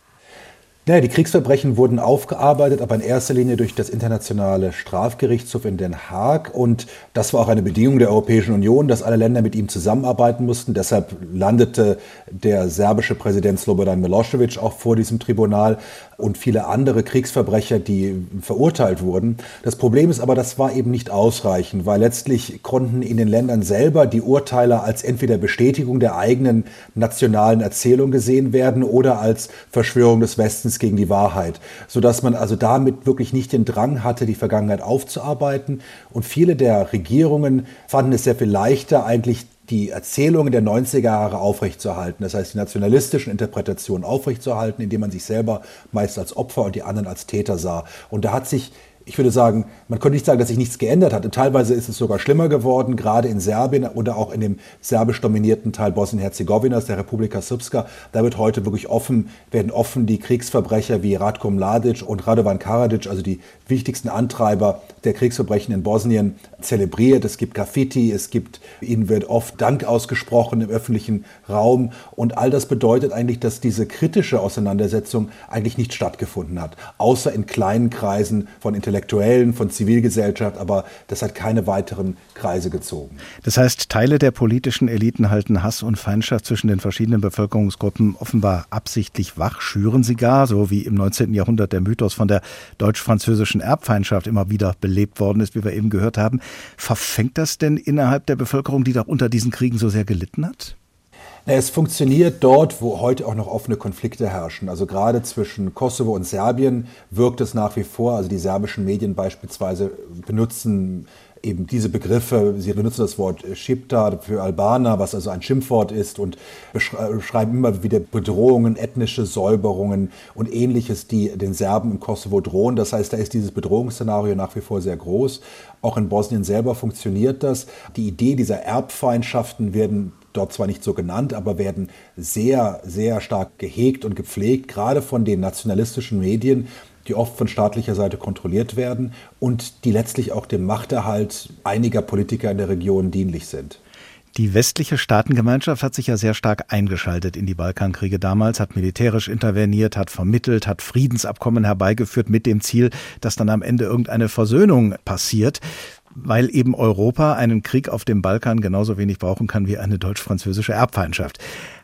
Ja, die Kriegsverbrechen wurden aufgearbeitet, aber in erster Linie durch das Internationale Strafgerichtshof in Den Haag. Und das war auch eine Bedingung der Europäischen Union, dass alle Länder mit ihm zusammenarbeiten mussten. Deshalb landete der serbische Präsident Slobodan Milosevic auch vor diesem Tribunal und viele andere Kriegsverbrecher, die verurteilt wurden. Das Problem ist aber, das war eben nicht ausreichend, weil letztlich konnten in den Ländern selber die Urteile als entweder Bestätigung der eigenen nationalen Erzählung gesehen werden oder als Verschwörung des Westens gegen die Wahrheit, sodass man also damit wirklich nicht den Drang hatte, die Vergangenheit aufzuarbeiten. Und viele der Regierungen fanden es sehr viel leichter, eigentlich die Erzählungen der 90er Jahre aufrechtzuerhalten, das heißt die nationalistischen Interpretationen aufrechtzuerhalten, indem man sich selber meist als Opfer und die anderen als Täter sah. Und da hat sich ich würde sagen, man könnte nicht sagen, dass sich nichts geändert hat. Teilweise ist es sogar schlimmer geworden, gerade in Serbien oder auch in dem serbisch dominierten Teil Bosnien-Herzegowinas, der Republika Srpska. Da wird heute wirklich offen, werden offen die Kriegsverbrecher wie Ratko Mladic und Radovan Karadzic, also die wichtigsten Antreiber der Kriegsverbrechen in Bosnien, zelebriert. Es gibt Graffiti, es gibt, ihnen wird oft Dank ausgesprochen im öffentlichen Raum. Und all das bedeutet eigentlich, dass diese kritische Auseinandersetzung eigentlich nicht stattgefunden hat. Außer in kleinen Kreisen von Intellektuellen Intellektuellen, von Zivilgesellschaft, aber das hat keine weiteren Kreise gezogen. Das heißt, Teile der politischen Eliten halten Hass und Feindschaft zwischen den verschiedenen Bevölkerungsgruppen offenbar absichtlich wach, schüren sie gar, so wie im 19. Jahrhundert der Mythos von der deutsch-französischen Erbfeindschaft immer wieder belebt worden ist, wie wir eben gehört haben. Verfängt das denn innerhalb der Bevölkerung, die doch unter diesen Kriegen so sehr gelitten hat? Es funktioniert dort, wo heute auch noch offene Konflikte herrschen. Also gerade zwischen Kosovo und Serbien wirkt es nach wie vor. Also die serbischen Medien beispielsweise benutzen eben diese Begriffe. Sie benutzen das Wort Schipta für Albaner, was also ein Schimpfwort ist, und beschreiben immer wieder Bedrohungen, ethnische Säuberungen und ähnliches, die den Serben im Kosovo drohen. Das heißt, da ist dieses Bedrohungsszenario nach wie vor sehr groß. Auch in Bosnien selber funktioniert das. Die Idee dieser Erbfeindschaften werden dort zwar nicht so genannt, aber werden sehr, sehr stark gehegt und gepflegt, gerade von den nationalistischen Medien, die oft von staatlicher Seite kontrolliert werden und die letztlich auch dem Machterhalt einiger Politiker in der Region dienlich sind. Die westliche Staatengemeinschaft hat sich ja sehr stark eingeschaltet in die Balkankriege damals, hat militärisch interveniert, hat vermittelt, hat Friedensabkommen herbeigeführt mit dem Ziel, dass dann am Ende irgendeine Versöhnung passiert weil eben Europa einen Krieg auf dem Balkan genauso wenig brauchen kann wie eine deutsch-französische Erbfeindschaft.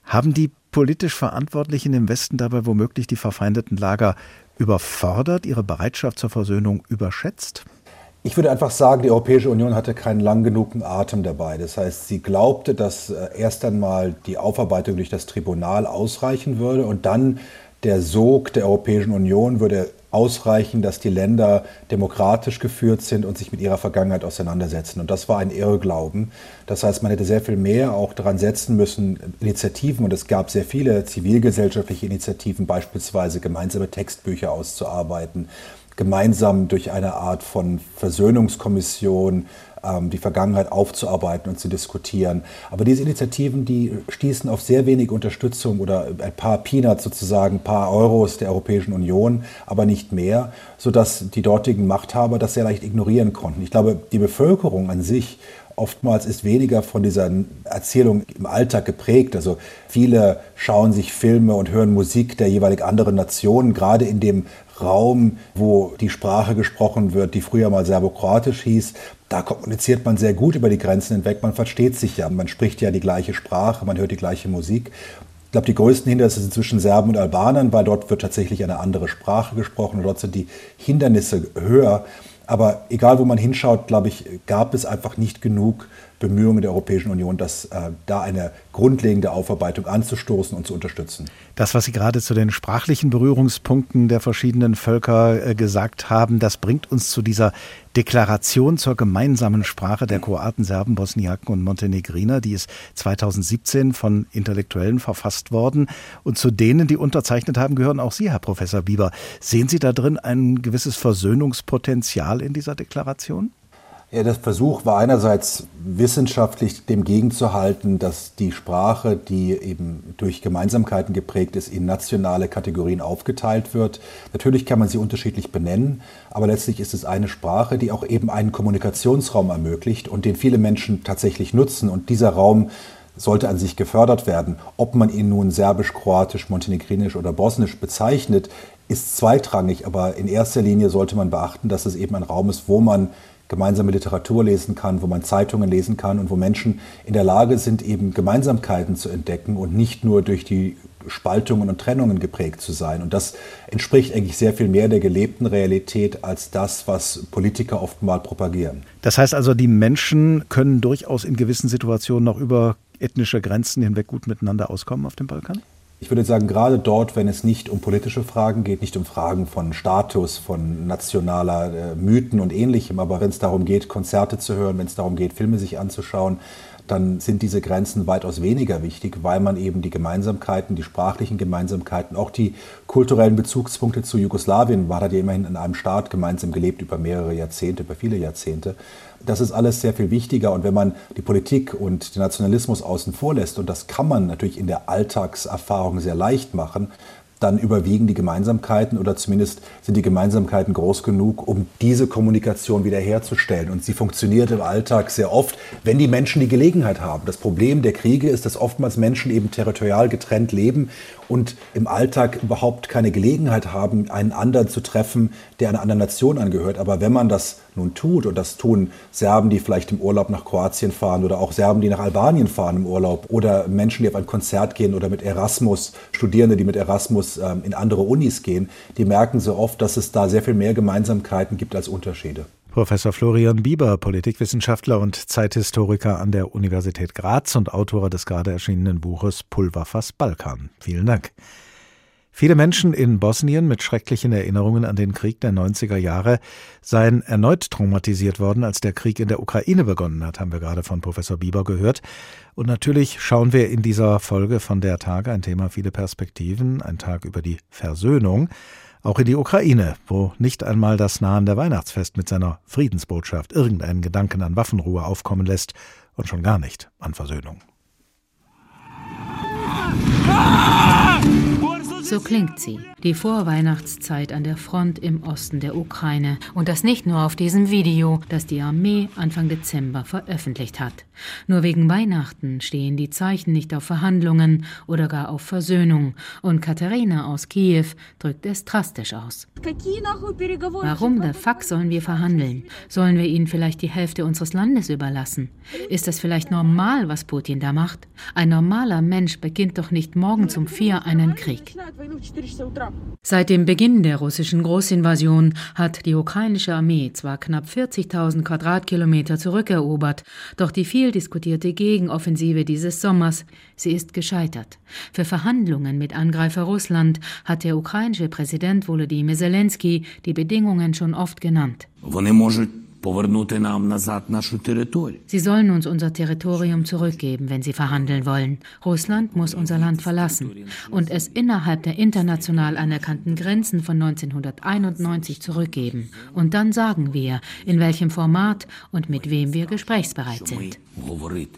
Haben die politisch Verantwortlichen im Westen dabei womöglich die verfeindeten Lager überfordert, ihre Bereitschaft zur Versöhnung überschätzt? Ich würde einfach sagen, die Europäische Union hatte keinen lang genugen Atem dabei. Das heißt, sie glaubte, dass äh, erst einmal die Aufarbeitung durch das Tribunal ausreichen würde und dann der Sog der Europäischen Union würde ausreichen, dass die Länder demokratisch geführt sind und sich mit ihrer Vergangenheit auseinandersetzen. Und das war ein Irrglauben. Das heißt, man hätte sehr viel mehr auch daran setzen müssen, Initiativen, und es gab sehr viele zivilgesellschaftliche Initiativen, beispielsweise gemeinsame Textbücher auszuarbeiten, gemeinsam durch eine Art von Versöhnungskommission die Vergangenheit aufzuarbeiten und zu diskutieren. Aber diese Initiativen, die stießen auf sehr wenig Unterstützung oder ein paar Peanuts sozusagen, ein paar Euros der Europäischen Union, aber nicht mehr, sodass die dortigen Machthaber das sehr leicht ignorieren konnten. Ich glaube, die Bevölkerung an sich oftmals ist weniger von dieser Erzählung im Alltag geprägt. Also viele schauen sich Filme und hören Musik der jeweiligen anderen Nationen, gerade in dem Raum, wo die Sprache gesprochen wird, die früher mal serbokroatisch hieß. Da kommuniziert man sehr gut über die Grenzen hinweg. Man versteht sich ja, man spricht ja die gleiche Sprache, man hört die gleiche Musik. Ich glaube, die größten Hindernisse sind zwischen Serben und Albanern, weil dort wird tatsächlich eine andere Sprache gesprochen und dort sind die Hindernisse höher. Aber egal, wo man hinschaut, glaube ich, gab es einfach nicht genug Bemühungen der Europäischen Union, das, äh, da eine grundlegende Aufarbeitung anzustoßen und zu unterstützen. Das, was Sie gerade zu den sprachlichen Berührungspunkten der verschiedenen Völker äh, gesagt haben, das bringt uns zu dieser Deklaration zur gemeinsamen Sprache der Kroaten, Serben, Bosniaken und Montenegriner. Die ist 2017 von Intellektuellen verfasst worden. Und zu denen, die unterzeichnet haben, gehören auch Sie, Herr Professor Bieber. Sehen Sie da drin ein gewisses Versöhnungspotenzial in dieser Deklaration? Ja, der Versuch war einerseits wissenschaftlich dem gegenzuhalten, dass die Sprache, die eben durch Gemeinsamkeiten geprägt ist, in nationale Kategorien aufgeteilt wird. Natürlich kann man sie unterschiedlich benennen, aber letztlich ist es eine Sprache, die auch eben einen Kommunikationsraum ermöglicht und den viele Menschen tatsächlich nutzen. Und dieser Raum sollte an sich gefördert werden. Ob man ihn nun serbisch, kroatisch, montenegrinisch oder bosnisch bezeichnet, ist zweitrangig, aber in erster Linie sollte man beachten, dass es eben ein Raum ist, wo man gemeinsame Literatur lesen kann, wo man Zeitungen lesen kann und wo Menschen in der Lage sind, eben Gemeinsamkeiten zu entdecken und nicht nur durch die Spaltungen und Trennungen geprägt zu sein. Und das entspricht eigentlich sehr viel mehr der gelebten Realität als das, was Politiker oftmals propagieren. Das heißt also, die Menschen können durchaus in gewissen Situationen noch über ethnische Grenzen hinweg gut miteinander auskommen auf dem Balkan? Ich würde sagen, gerade dort, wenn es nicht um politische Fragen geht, nicht um Fragen von Status, von nationaler äh, Mythen und ähnlichem, aber wenn es darum geht, Konzerte zu hören, wenn es darum geht, Filme sich anzuschauen, dann sind diese Grenzen weitaus weniger wichtig, weil man eben die Gemeinsamkeiten, die sprachlichen Gemeinsamkeiten, auch die kulturellen Bezugspunkte zu Jugoslawien, war hat ja immerhin in einem Staat gemeinsam gelebt über mehrere Jahrzehnte, über viele Jahrzehnte. Das ist alles sehr viel wichtiger. Und wenn man die Politik und den Nationalismus außen vor lässt, und das kann man natürlich in der Alltagserfahrung sehr leicht machen, dann überwiegen die Gemeinsamkeiten oder zumindest sind die Gemeinsamkeiten groß genug, um diese Kommunikation wiederherzustellen. Und sie funktioniert im Alltag sehr oft, wenn die Menschen die Gelegenheit haben. Das Problem der Kriege ist, dass oftmals Menschen eben territorial getrennt leben und im Alltag überhaupt keine Gelegenheit haben, einen anderen zu treffen, der einer anderen Nation angehört. Aber wenn man das nun tut, und das tun Serben, die vielleicht im Urlaub nach Kroatien fahren oder auch Serben, die nach Albanien fahren im Urlaub oder Menschen, die auf ein Konzert gehen oder mit Erasmus, Studierende, die mit Erasmus ähm, in andere Unis gehen, die merken so oft, dass es da sehr viel mehr Gemeinsamkeiten gibt als Unterschiede. Professor Florian Bieber, Politikwissenschaftler und Zeithistoriker an der Universität Graz und Autor des gerade erschienenen Buches Pulverfass Balkan. Vielen Dank. Viele Menschen in Bosnien mit schrecklichen Erinnerungen an den Krieg der 90er Jahre seien erneut traumatisiert worden, als der Krieg in der Ukraine begonnen hat, haben wir gerade von Professor Bieber gehört. Und natürlich schauen wir in dieser Folge von der Tage ein Thema viele Perspektiven, ein Tag über die Versöhnung auch in die Ukraine, wo nicht einmal das nahende Weihnachtsfest mit seiner Friedensbotschaft irgendeinen Gedanken an Waffenruhe aufkommen lässt und schon gar nicht an Versöhnung. So klingt sie, die Vorweihnachtszeit an der Front im Osten der Ukraine. Und das nicht nur auf diesem Video, das die Armee Anfang Dezember veröffentlicht hat. Nur wegen Weihnachten stehen die Zeichen nicht auf Verhandlungen oder gar auf Versöhnung. Und Katharina aus Kiew drückt es drastisch aus. Warum der Fuck sollen wir verhandeln? Sollen wir ihnen vielleicht die Hälfte unseres Landes überlassen? Ist das vielleicht normal, was Putin da macht? Ein normaler Mensch beginnt doch nicht morgen um vier einen Krieg. Seit dem Beginn der russischen Großinvasion hat die ukrainische Armee zwar knapp 40.000 Quadratkilometer zurückerobert, doch die viel diskutierte Gegenoffensive dieses Sommers, sie ist gescheitert. Für Verhandlungen mit Angreifer Russland hat der ukrainische Präsident Volodymyr Zelensky die Bedingungen schon oft genannt. Sie sollen uns unser Territorium zurückgeben, wenn sie verhandeln wollen. Russland muss unser Land verlassen und es innerhalb der international anerkannten Grenzen von 1991 zurückgeben. Und dann sagen wir, in welchem Format und mit wem wir gesprächsbereit sind.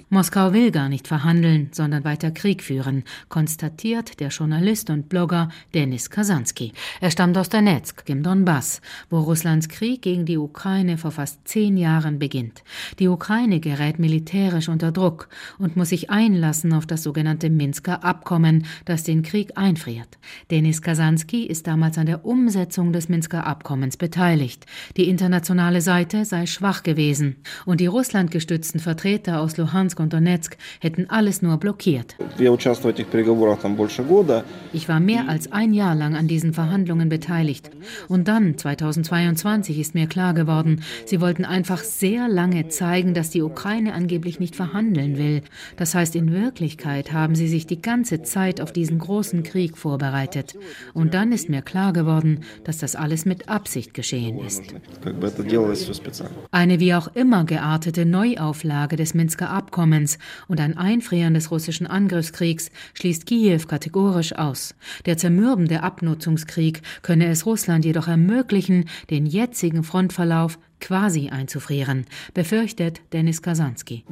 Moskau will gar nicht verhandeln, sondern weiter Krieg führen, konstatiert der Journalist und Blogger Denis Kasansky. Er stammt aus Donetsk, im Donbass, wo Russlands Krieg gegen die Ukraine vor fast fast zehn Jahren beginnt. Die Ukraine gerät militärisch unter Druck und muss sich einlassen auf das sogenannte Minsker Abkommen, das den Krieg einfriert. Denis Kasansky ist damals an der Umsetzung des Minsker Abkommens beteiligt. Die internationale Seite sei schwach gewesen und die Russland gestützten Vertreter aus Luhansk und Donetsk hätten alles nur blockiert. Ich war mehr als ein Jahr lang an diesen Verhandlungen beteiligt. Und dann, 2022, ist mir klar geworden, sie wollten einfach sehr lange zeigen, dass die Ukraine angeblich nicht verhandeln will. Das heißt, in Wirklichkeit haben sie sich die ganze Zeit auf diesen großen Krieg vorbereitet. Und dann ist mir klar geworden, dass das alles mit Absicht geschehen ist. Eine wie auch immer geartete Neuauflage des Minsker Abkommens und ein Einfrieren des russischen Angriffskriegs schließt Kiew kategorisch aus. Der zermürbende Abnutzungskrieg könne es Russland jedoch ermöglichen, den jetzigen Frontverlauf quasi einzufrieren, befürchtet Denis Kasansky.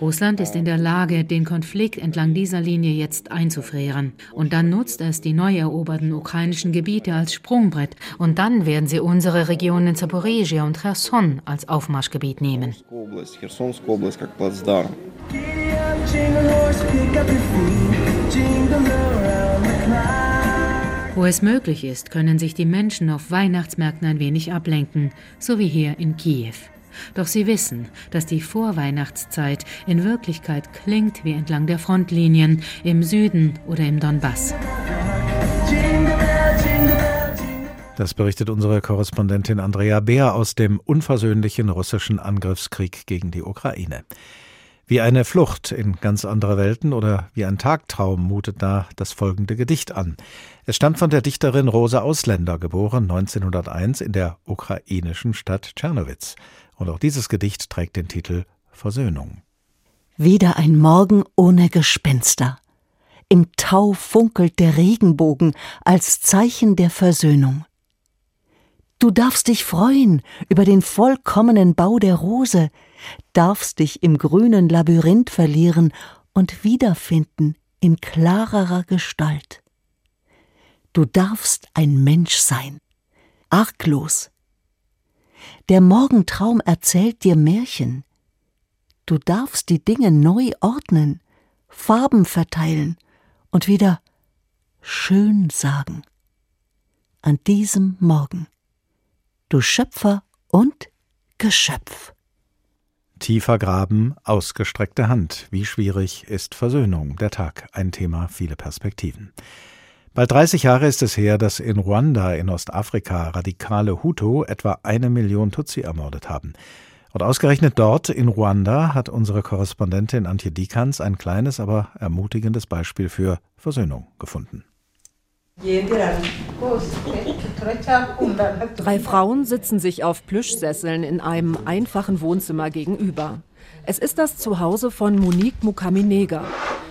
Russland ist in der Lage, den Konflikt entlang dieser Linie jetzt einzufrieren. Und dann nutzt es die neu eroberten ukrainischen Gebiete als Sprungbrett. Und dann werden sie unsere Regionen Zaporizhia und Cherson als Aufmarschgebiet nehmen. Wo es möglich ist, können sich die Menschen auf Weihnachtsmärkten ein wenig ablenken, so wie hier in Kiew. Doch sie wissen, dass die Vorweihnachtszeit in Wirklichkeit klingt wie entlang der Frontlinien im Süden oder im Donbass. Das berichtet unsere Korrespondentin Andrea Beer aus dem unversöhnlichen russischen Angriffskrieg gegen die Ukraine. Wie eine Flucht in ganz andere Welten oder wie ein Tagtraum mutet da das folgende Gedicht an. Es stammt von der Dichterin Rosa Ausländer, geboren 1901 in der ukrainischen Stadt Tschernowitz. Und auch dieses Gedicht trägt den Titel Versöhnung. Wieder ein Morgen ohne Gespenster. Im Tau funkelt der Regenbogen als Zeichen der Versöhnung. Du darfst dich freuen über den vollkommenen Bau der Rose, darfst dich im grünen Labyrinth verlieren und wiederfinden in klarerer Gestalt. Du darfst ein Mensch sein, arglos. Der Morgentraum erzählt dir Märchen. Du darfst die Dinge neu ordnen, Farben verteilen und wieder schön sagen. An diesem Morgen du Schöpfer und Geschöpf. Tiefer Graben, ausgestreckte Hand. Wie schwierig ist Versöhnung? Der Tag, ein Thema, viele Perspektiven. Bald 30 Jahre ist es her, dass in Ruanda in Ostafrika radikale Hutu etwa eine Million Tutsi ermordet haben. Und ausgerechnet dort in Ruanda hat unsere Korrespondentin Antje Dikans ein kleines, aber ermutigendes Beispiel für Versöhnung gefunden. Drei Frauen sitzen sich auf Plüschsesseln in einem einfachen Wohnzimmer gegenüber. Es ist das Zuhause von Monique Mukaminega.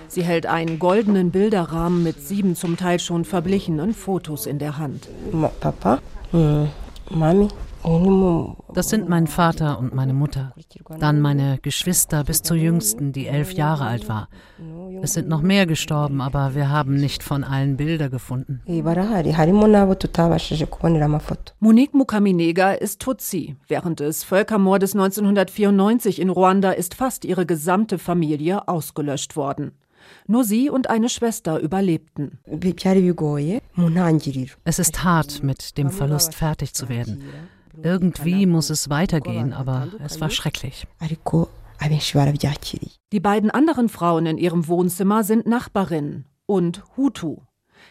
Sie hält einen goldenen Bilderrahmen mit sieben zum Teil schon verblichenen Fotos in der Hand. Papa, hm, Mami, das sind mein Vater und meine Mutter. Dann meine Geschwister bis zur jüngsten, die elf Jahre alt war. Es sind noch mehr gestorben, aber wir haben nicht von allen Bilder gefunden. Monique Mukaminega ist Tutsi. Während des Völkermordes 1994 in Ruanda ist fast ihre gesamte Familie ausgelöscht worden. Nur sie und eine Schwester überlebten. Es ist hart, mit dem Verlust fertig zu werden. Irgendwie muss es weitergehen, aber es war schrecklich. Die beiden anderen Frauen in ihrem Wohnzimmer sind Nachbarinnen und Hutu.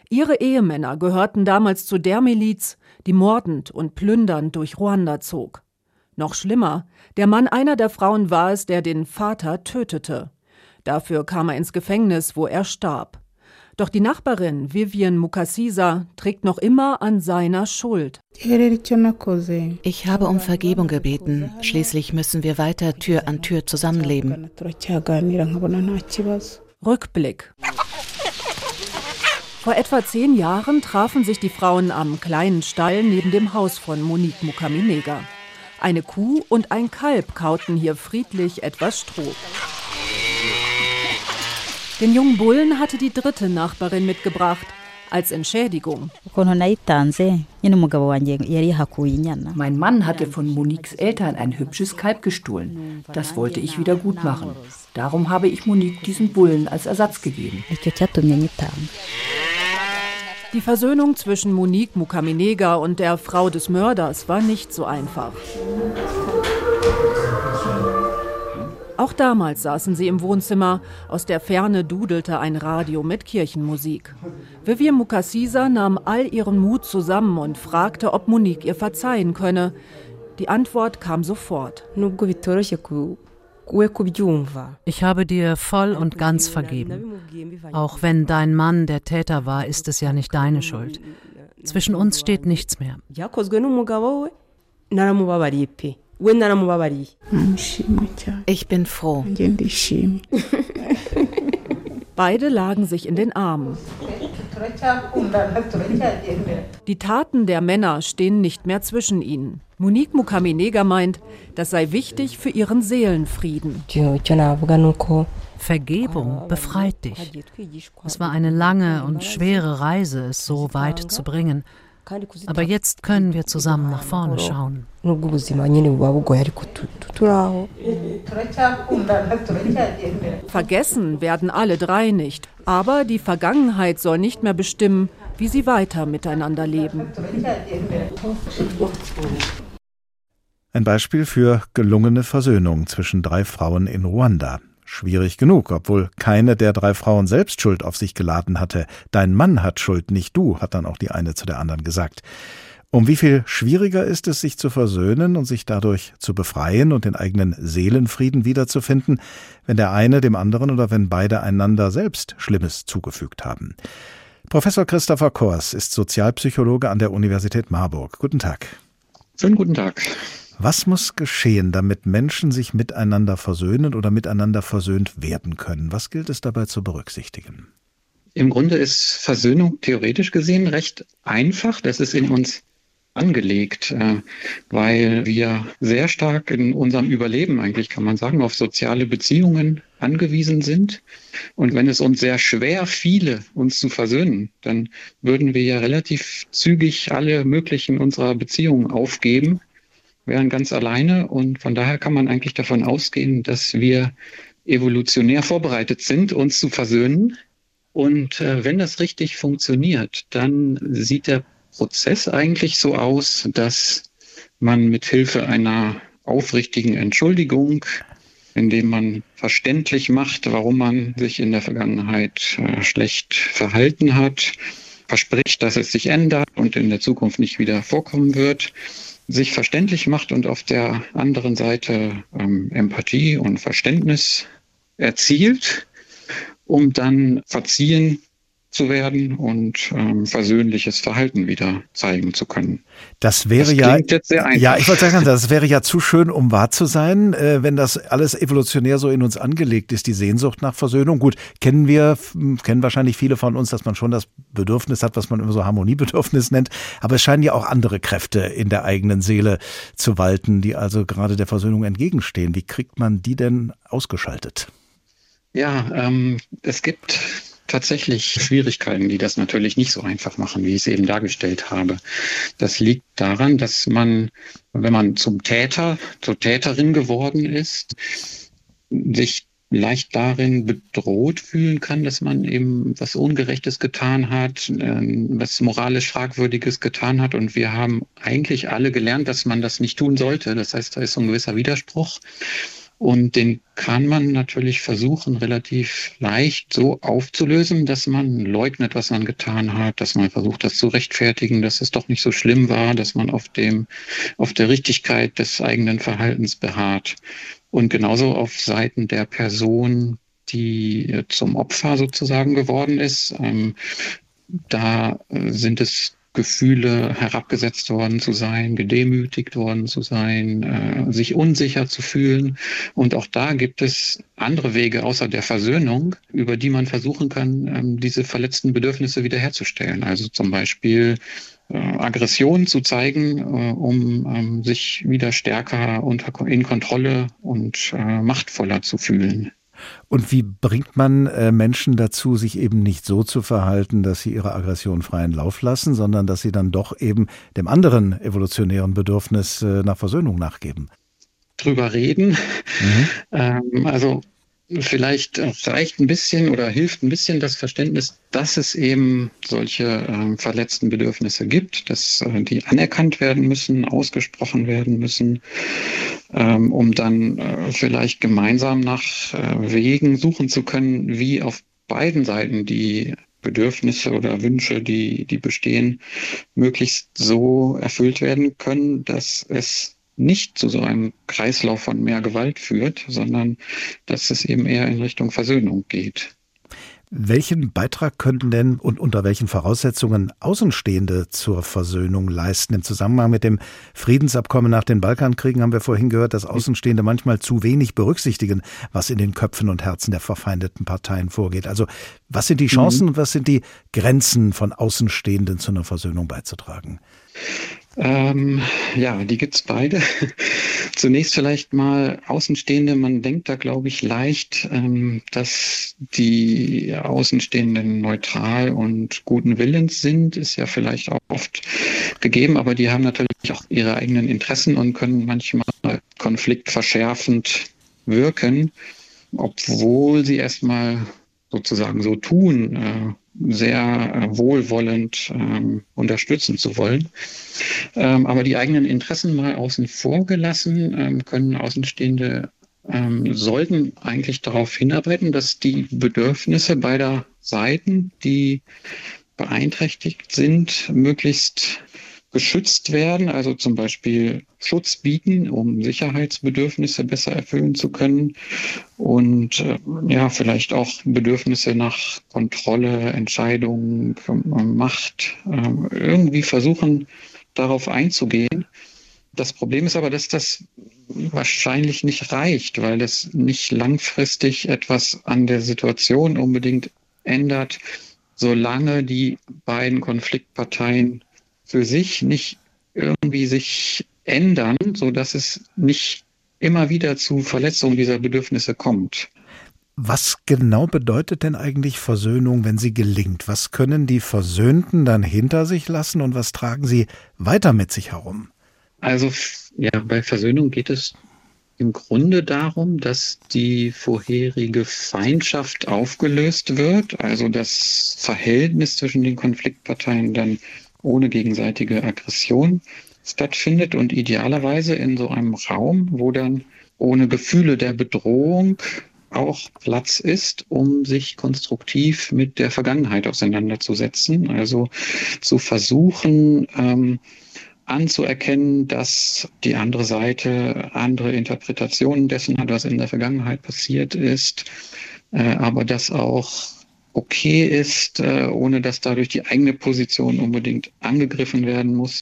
Ihre Ehemänner gehörten damals zu der Miliz, die mordend und plündernd durch Ruanda zog. Noch schlimmer, der Mann einer der Frauen war es, der den Vater tötete. Dafür kam er ins Gefängnis, wo er starb. Doch die Nachbarin Vivian Mukasisa trägt noch immer an seiner Schuld. Ich habe um Vergebung gebeten. Schließlich müssen wir weiter Tür an Tür zusammenleben. Rückblick. Vor etwa zehn Jahren trafen sich die Frauen am kleinen Stall neben dem Haus von Monique Mukaminega. Eine Kuh und ein Kalb kauten hier friedlich etwas Stroh. Den jungen Bullen hatte die dritte Nachbarin mitgebracht. Als Entschädigung. Mein Mann hatte von Moniques Eltern ein hübsches Kalb gestohlen. Das wollte ich wieder gut machen. Darum habe ich Monique diesen Bullen als Ersatz gegeben. Die Versöhnung zwischen Monique Mukaminega und der Frau des Mörders war nicht so einfach. Auch damals saßen sie im Wohnzimmer. Aus der Ferne dudelte ein Radio mit Kirchenmusik. Vivian Mukasisa nahm all ihren Mut zusammen und fragte, ob Monique ihr verzeihen könne. Die Antwort kam sofort. Ich habe dir voll und ganz vergeben. Auch wenn dein Mann der Täter war, ist es ja nicht deine Schuld. Zwischen uns steht nichts mehr. Ich bin froh. Beide lagen sich in den Armen. Die Taten der Männer stehen nicht mehr zwischen ihnen. Monique Mukaminega meint, das sei wichtig für ihren Seelenfrieden. Vergebung befreit dich. Es war eine lange und schwere Reise, es so weit zu bringen. Aber jetzt können wir zusammen nach vorne schauen. Vergessen werden alle drei nicht. Aber die Vergangenheit soll nicht mehr bestimmen, wie sie weiter miteinander leben. Ein Beispiel für gelungene Versöhnung zwischen drei Frauen in Ruanda. Schwierig genug, obwohl keine der drei Frauen selbst Schuld auf sich geladen hatte. Dein Mann hat Schuld, nicht du, hat dann auch die eine zu der anderen gesagt. Um wie viel schwieriger ist es, sich zu versöhnen und sich dadurch zu befreien und den eigenen Seelenfrieden wiederzufinden, wenn der eine dem anderen oder wenn beide einander selbst Schlimmes zugefügt haben. Professor Christopher Kors ist Sozialpsychologe an der Universität Marburg. Guten Tag. Schönen guten Tag. Was muss geschehen, damit Menschen sich miteinander versöhnen oder miteinander versöhnt werden können? Was gilt es dabei zu berücksichtigen? Im Grunde ist Versöhnung theoretisch gesehen recht einfach. Das ist in uns angelegt, äh, weil wir sehr stark in unserem Überleben eigentlich, kann man sagen, auf soziale Beziehungen angewiesen sind. Und wenn es uns sehr schwer fiele, uns zu versöhnen, dann würden wir ja relativ zügig alle möglichen unserer Beziehungen aufgeben wären ganz alleine. Und von daher kann man eigentlich davon ausgehen, dass wir evolutionär vorbereitet sind, uns zu versöhnen. Und äh, wenn das richtig funktioniert, dann sieht der Prozess eigentlich so aus, dass man mit Hilfe einer aufrichtigen Entschuldigung, indem man verständlich macht, warum man sich in der Vergangenheit äh, schlecht verhalten hat, verspricht, dass es sich ändert und in der Zukunft nicht wieder vorkommen wird, sich verständlich macht und auf der anderen Seite ähm, Empathie und Verständnis erzielt, um dann verziehen zu werden und ähm, versöhnliches Verhalten wieder zeigen zu können. Das wäre das ja, ja, ich wollte sagen, das wäre ja zu schön, um wahr zu sein, äh, wenn das alles evolutionär so in uns angelegt ist, die Sehnsucht nach Versöhnung. Gut, kennen wir, kennen wahrscheinlich viele von uns, dass man schon das Bedürfnis hat, was man immer so Harmoniebedürfnis nennt. Aber es scheinen ja auch andere Kräfte in der eigenen Seele zu walten, die also gerade der Versöhnung entgegenstehen. Wie kriegt man die denn ausgeschaltet? Ja, ähm, es gibt tatsächlich Schwierigkeiten, die das natürlich nicht so einfach machen, wie ich es eben dargestellt habe. Das liegt daran, dass man, wenn man zum Täter, zur Täterin geworden ist, sich leicht darin bedroht fühlen kann, dass man eben was Ungerechtes getan hat, ähm, was moralisch Fragwürdiges getan hat. Und wir haben eigentlich alle gelernt, dass man das nicht tun sollte. Das heißt, da ist so ein gewisser Widerspruch. Und den kann man natürlich versuchen, relativ leicht so aufzulösen, dass man leugnet, was man getan hat, dass man versucht, das zu rechtfertigen, dass es doch nicht so schlimm war, dass man auf dem, auf der Richtigkeit des eigenen Verhaltens beharrt. Und genauso auf Seiten der Person, die zum Opfer sozusagen geworden ist. Ähm, da sind es Gefühle herabgesetzt worden zu sein, gedemütigt worden zu sein, äh, sich unsicher zu fühlen. Und auch da gibt es andere Wege außer der Versöhnung, über die man versuchen kann, ähm, diese verletzten Bedürfnisse wiederherzustellen. Also zum Beispiel äh, Aggression zu zeigen, äh, um ähm, sich wieder stärker unter, in Kontrolle und äh, machtvoller zu fühlen. Und wie bringt man äh, Menschen dazu, sich eben nicht so zu verhalten, dass sie ihre Aggression freien Lauf lassen, sondern dass sie dann doch eben dem anderen evolutionären Bedürfnis äh, nach Versöhnung nachgeben? Drüber reden. Mhm. Ähm, also vielleicht reicht ein bisschen oder hilft ein bisschen das Verständnis, dass es eben solche äh, verletzten Bedürfnisse gibt, dass äh, die anerkannt werden müssen, ausgesprochen werden müssen, ähm, um dann äh, vielleicht gemeinsam nach äh, Wegen suchen zu können, wie auf beiden Seiten die Bedürfnisse oder Wünsche, die, die bestehen, möglichst so erfüllt werden können, dass es nicht zu so einem Kreislauf von mehr Gewalt führt, sondern dass es eben eher in Richtung Versöhnung geht. Welchen Beitrag könnten denn und unter welchen Voraussetzungen Außenstehende zur Versöhnung leisten? Im Zusammenhang mit dem Friedensabkommen nach den Balkankriegen haben wir vorhin gehört, dass Außenstehende manchmal zu wenig berücksichtigen, was in den Köpfen und Herzen der verfeindeten Parteien vorgeht. Also was sind die Chancen mhm. und was sind die Grenzen von Außenstehenden zu einer Versöhnung beizutragen? Ähm, ja, die gibt's beide. Zunächst vielleicht mal Außenstehende. Man denkt da, glaube ich, leicht, ähm, dass die Außenstehenden neutral und guten Willens sind. Ist ja vielleicht auch oft gegeben, aber die haben natürlich auch ihre eigenen Interessen und können manchmal konfliktverschärfend wirken, obwohl sie erstmal sozusagen so tun, äh, sehr äh, wohlwollend ähm, unterstützen zu wollen. Ähm, aber die eigenen Interessen mal außen vor gelassen, ähm, können Außenstehende ähm, sollten eigentlich darauf hinarbeiten, dass die Bedürfnisse beider Seiten, die beeinträchtigt sind, möglichst geschützt werden, also zum Beispiel Schutz bieten, um Sicherheitsbedürfnisse besser erfüllen zu können und äh, ja, vielleicht auch Bedürfnisse nach Kontrolle, Entscheidung, Macht äh, irgendwie versuchen, darauf einzugehen. Das Problem ist aber, dass das wahrscheinlich nicht reicht, weil es nicht langfristig etwas an der Situation unbedingt ändert, solange die beiden Konfliktparteien für sich nicht irgendwie sich ändern, so dass es nicht immer wieder zu Verletzungen dieser Bedürfnisse kommt. Was genau bedeutet denn eigentlich Versöhnung, wenn sie gelingt? Was können die Versöhnten dann hinter sich lassen und was tragen sie weiter mit sich herum? Also ja, bei Versöhnung geht es im Grunde darum, dass die vorherige Feindschaft aufgelöst wird, also das Verhältnis zwischen den Konfliktparteien dann ohne gegenseitige Aggression stattfindet und idealerweise in so einem Raum, wo dann ohne Gefühle der Bedrohung auch Platz ist, um sich konstruktiv mit der Vergangenheit auseinanderzusetzen. Also zu versuchen, ähm, anzuerkennen, dass die andere Seite andere Interpretationen dessen hat, was in der Vergangenheit passiert ist, äh, aber dass auch okay ist, äh, ohne dass dadurch die eigene Position unbedingt angegriffen werden muss.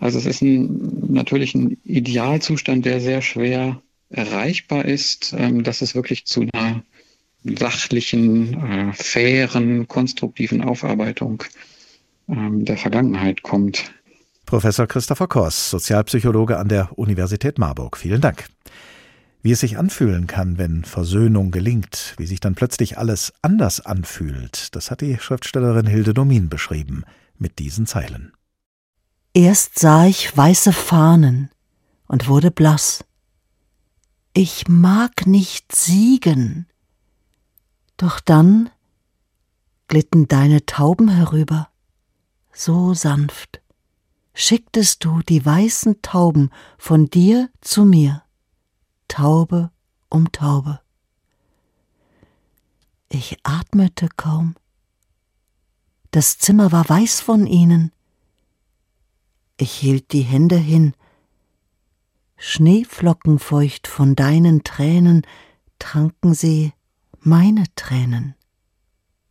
Also es ist ein, natürlich ein Idealzustand, der sehr schwer erreichbar ist, ähm, dass es wirklich zu einer sachlichen, äh, fairen, konstruktiven Aufarbeitung ähm, der Vergangenheit kommt. Professor Christopher Kors, Sozialpsychologe an der Universität Marburg. Vielen Dank. Wie es sich anfühlen kann, wenn Versöhnung gelingt, wie sich dann plötzlich alles anders anfühlt, das hat die Schriftstellerin Hilde Domin beschrieben mit diesen Zeilen. Erst sah ich weiße Fahnen und wurde blass. Ich mag nicht siegen. Doch dann glitten deine Tauben herüber, so sanft, schicktest du die weißen Tauben von dir zu mir. Taube um Taube. Ich atmete kaum. Das Zimmer war weiß von ihnen. Ich hielt die Hände hin. Schneeflockenfeucht von deinen Tränen tranken sie meine Tränen.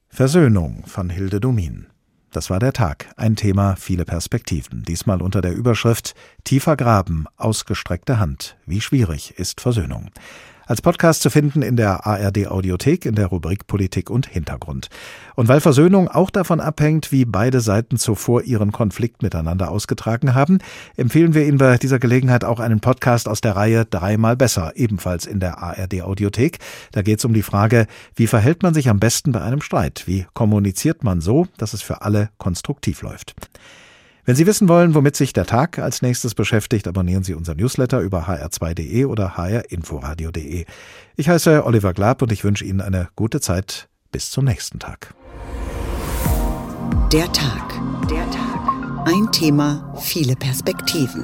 Versöhnung von Hilde Domin. Das war der Tag, ein Thema, viele Perspektiven. Diesmal unter der Überschrift Tiefer Graben, ausgestreckte Hand. Wie schwierig ist Versöhnung. Als Podcast zu finden in der ARD Audiothek in der Rubrik Politik und Hintergrund. Und weil Versöhnung auch davon abhängt, wie beide Seiten zuvor ihren Konflikt miteinander ausgetragen haben, empfehlen wir Ihnen bei dieser Gelegenheit auch einen Podcast aus der Reihe Dreimal besser, ebenfalls in der ARD Audiothek. Da geht es um die Frage, wie verhält man sich am besten bei einem Streit? Wie kommuniziert man so, dass es für alle konstruktiv läuft? Wenn Sie wissen wollen, womit sich der Tag als nächstes beschäftigt, abonnieren Sie unser Newsletter über hr2.de oder hrinforadio.de. Ich heiße Oliver Glab und ich wünsche Ihnen eine gute Zeit. Bis zum nächsten Tag. Der Tag. Der Tag. Ein Thema, viele Perspektiven.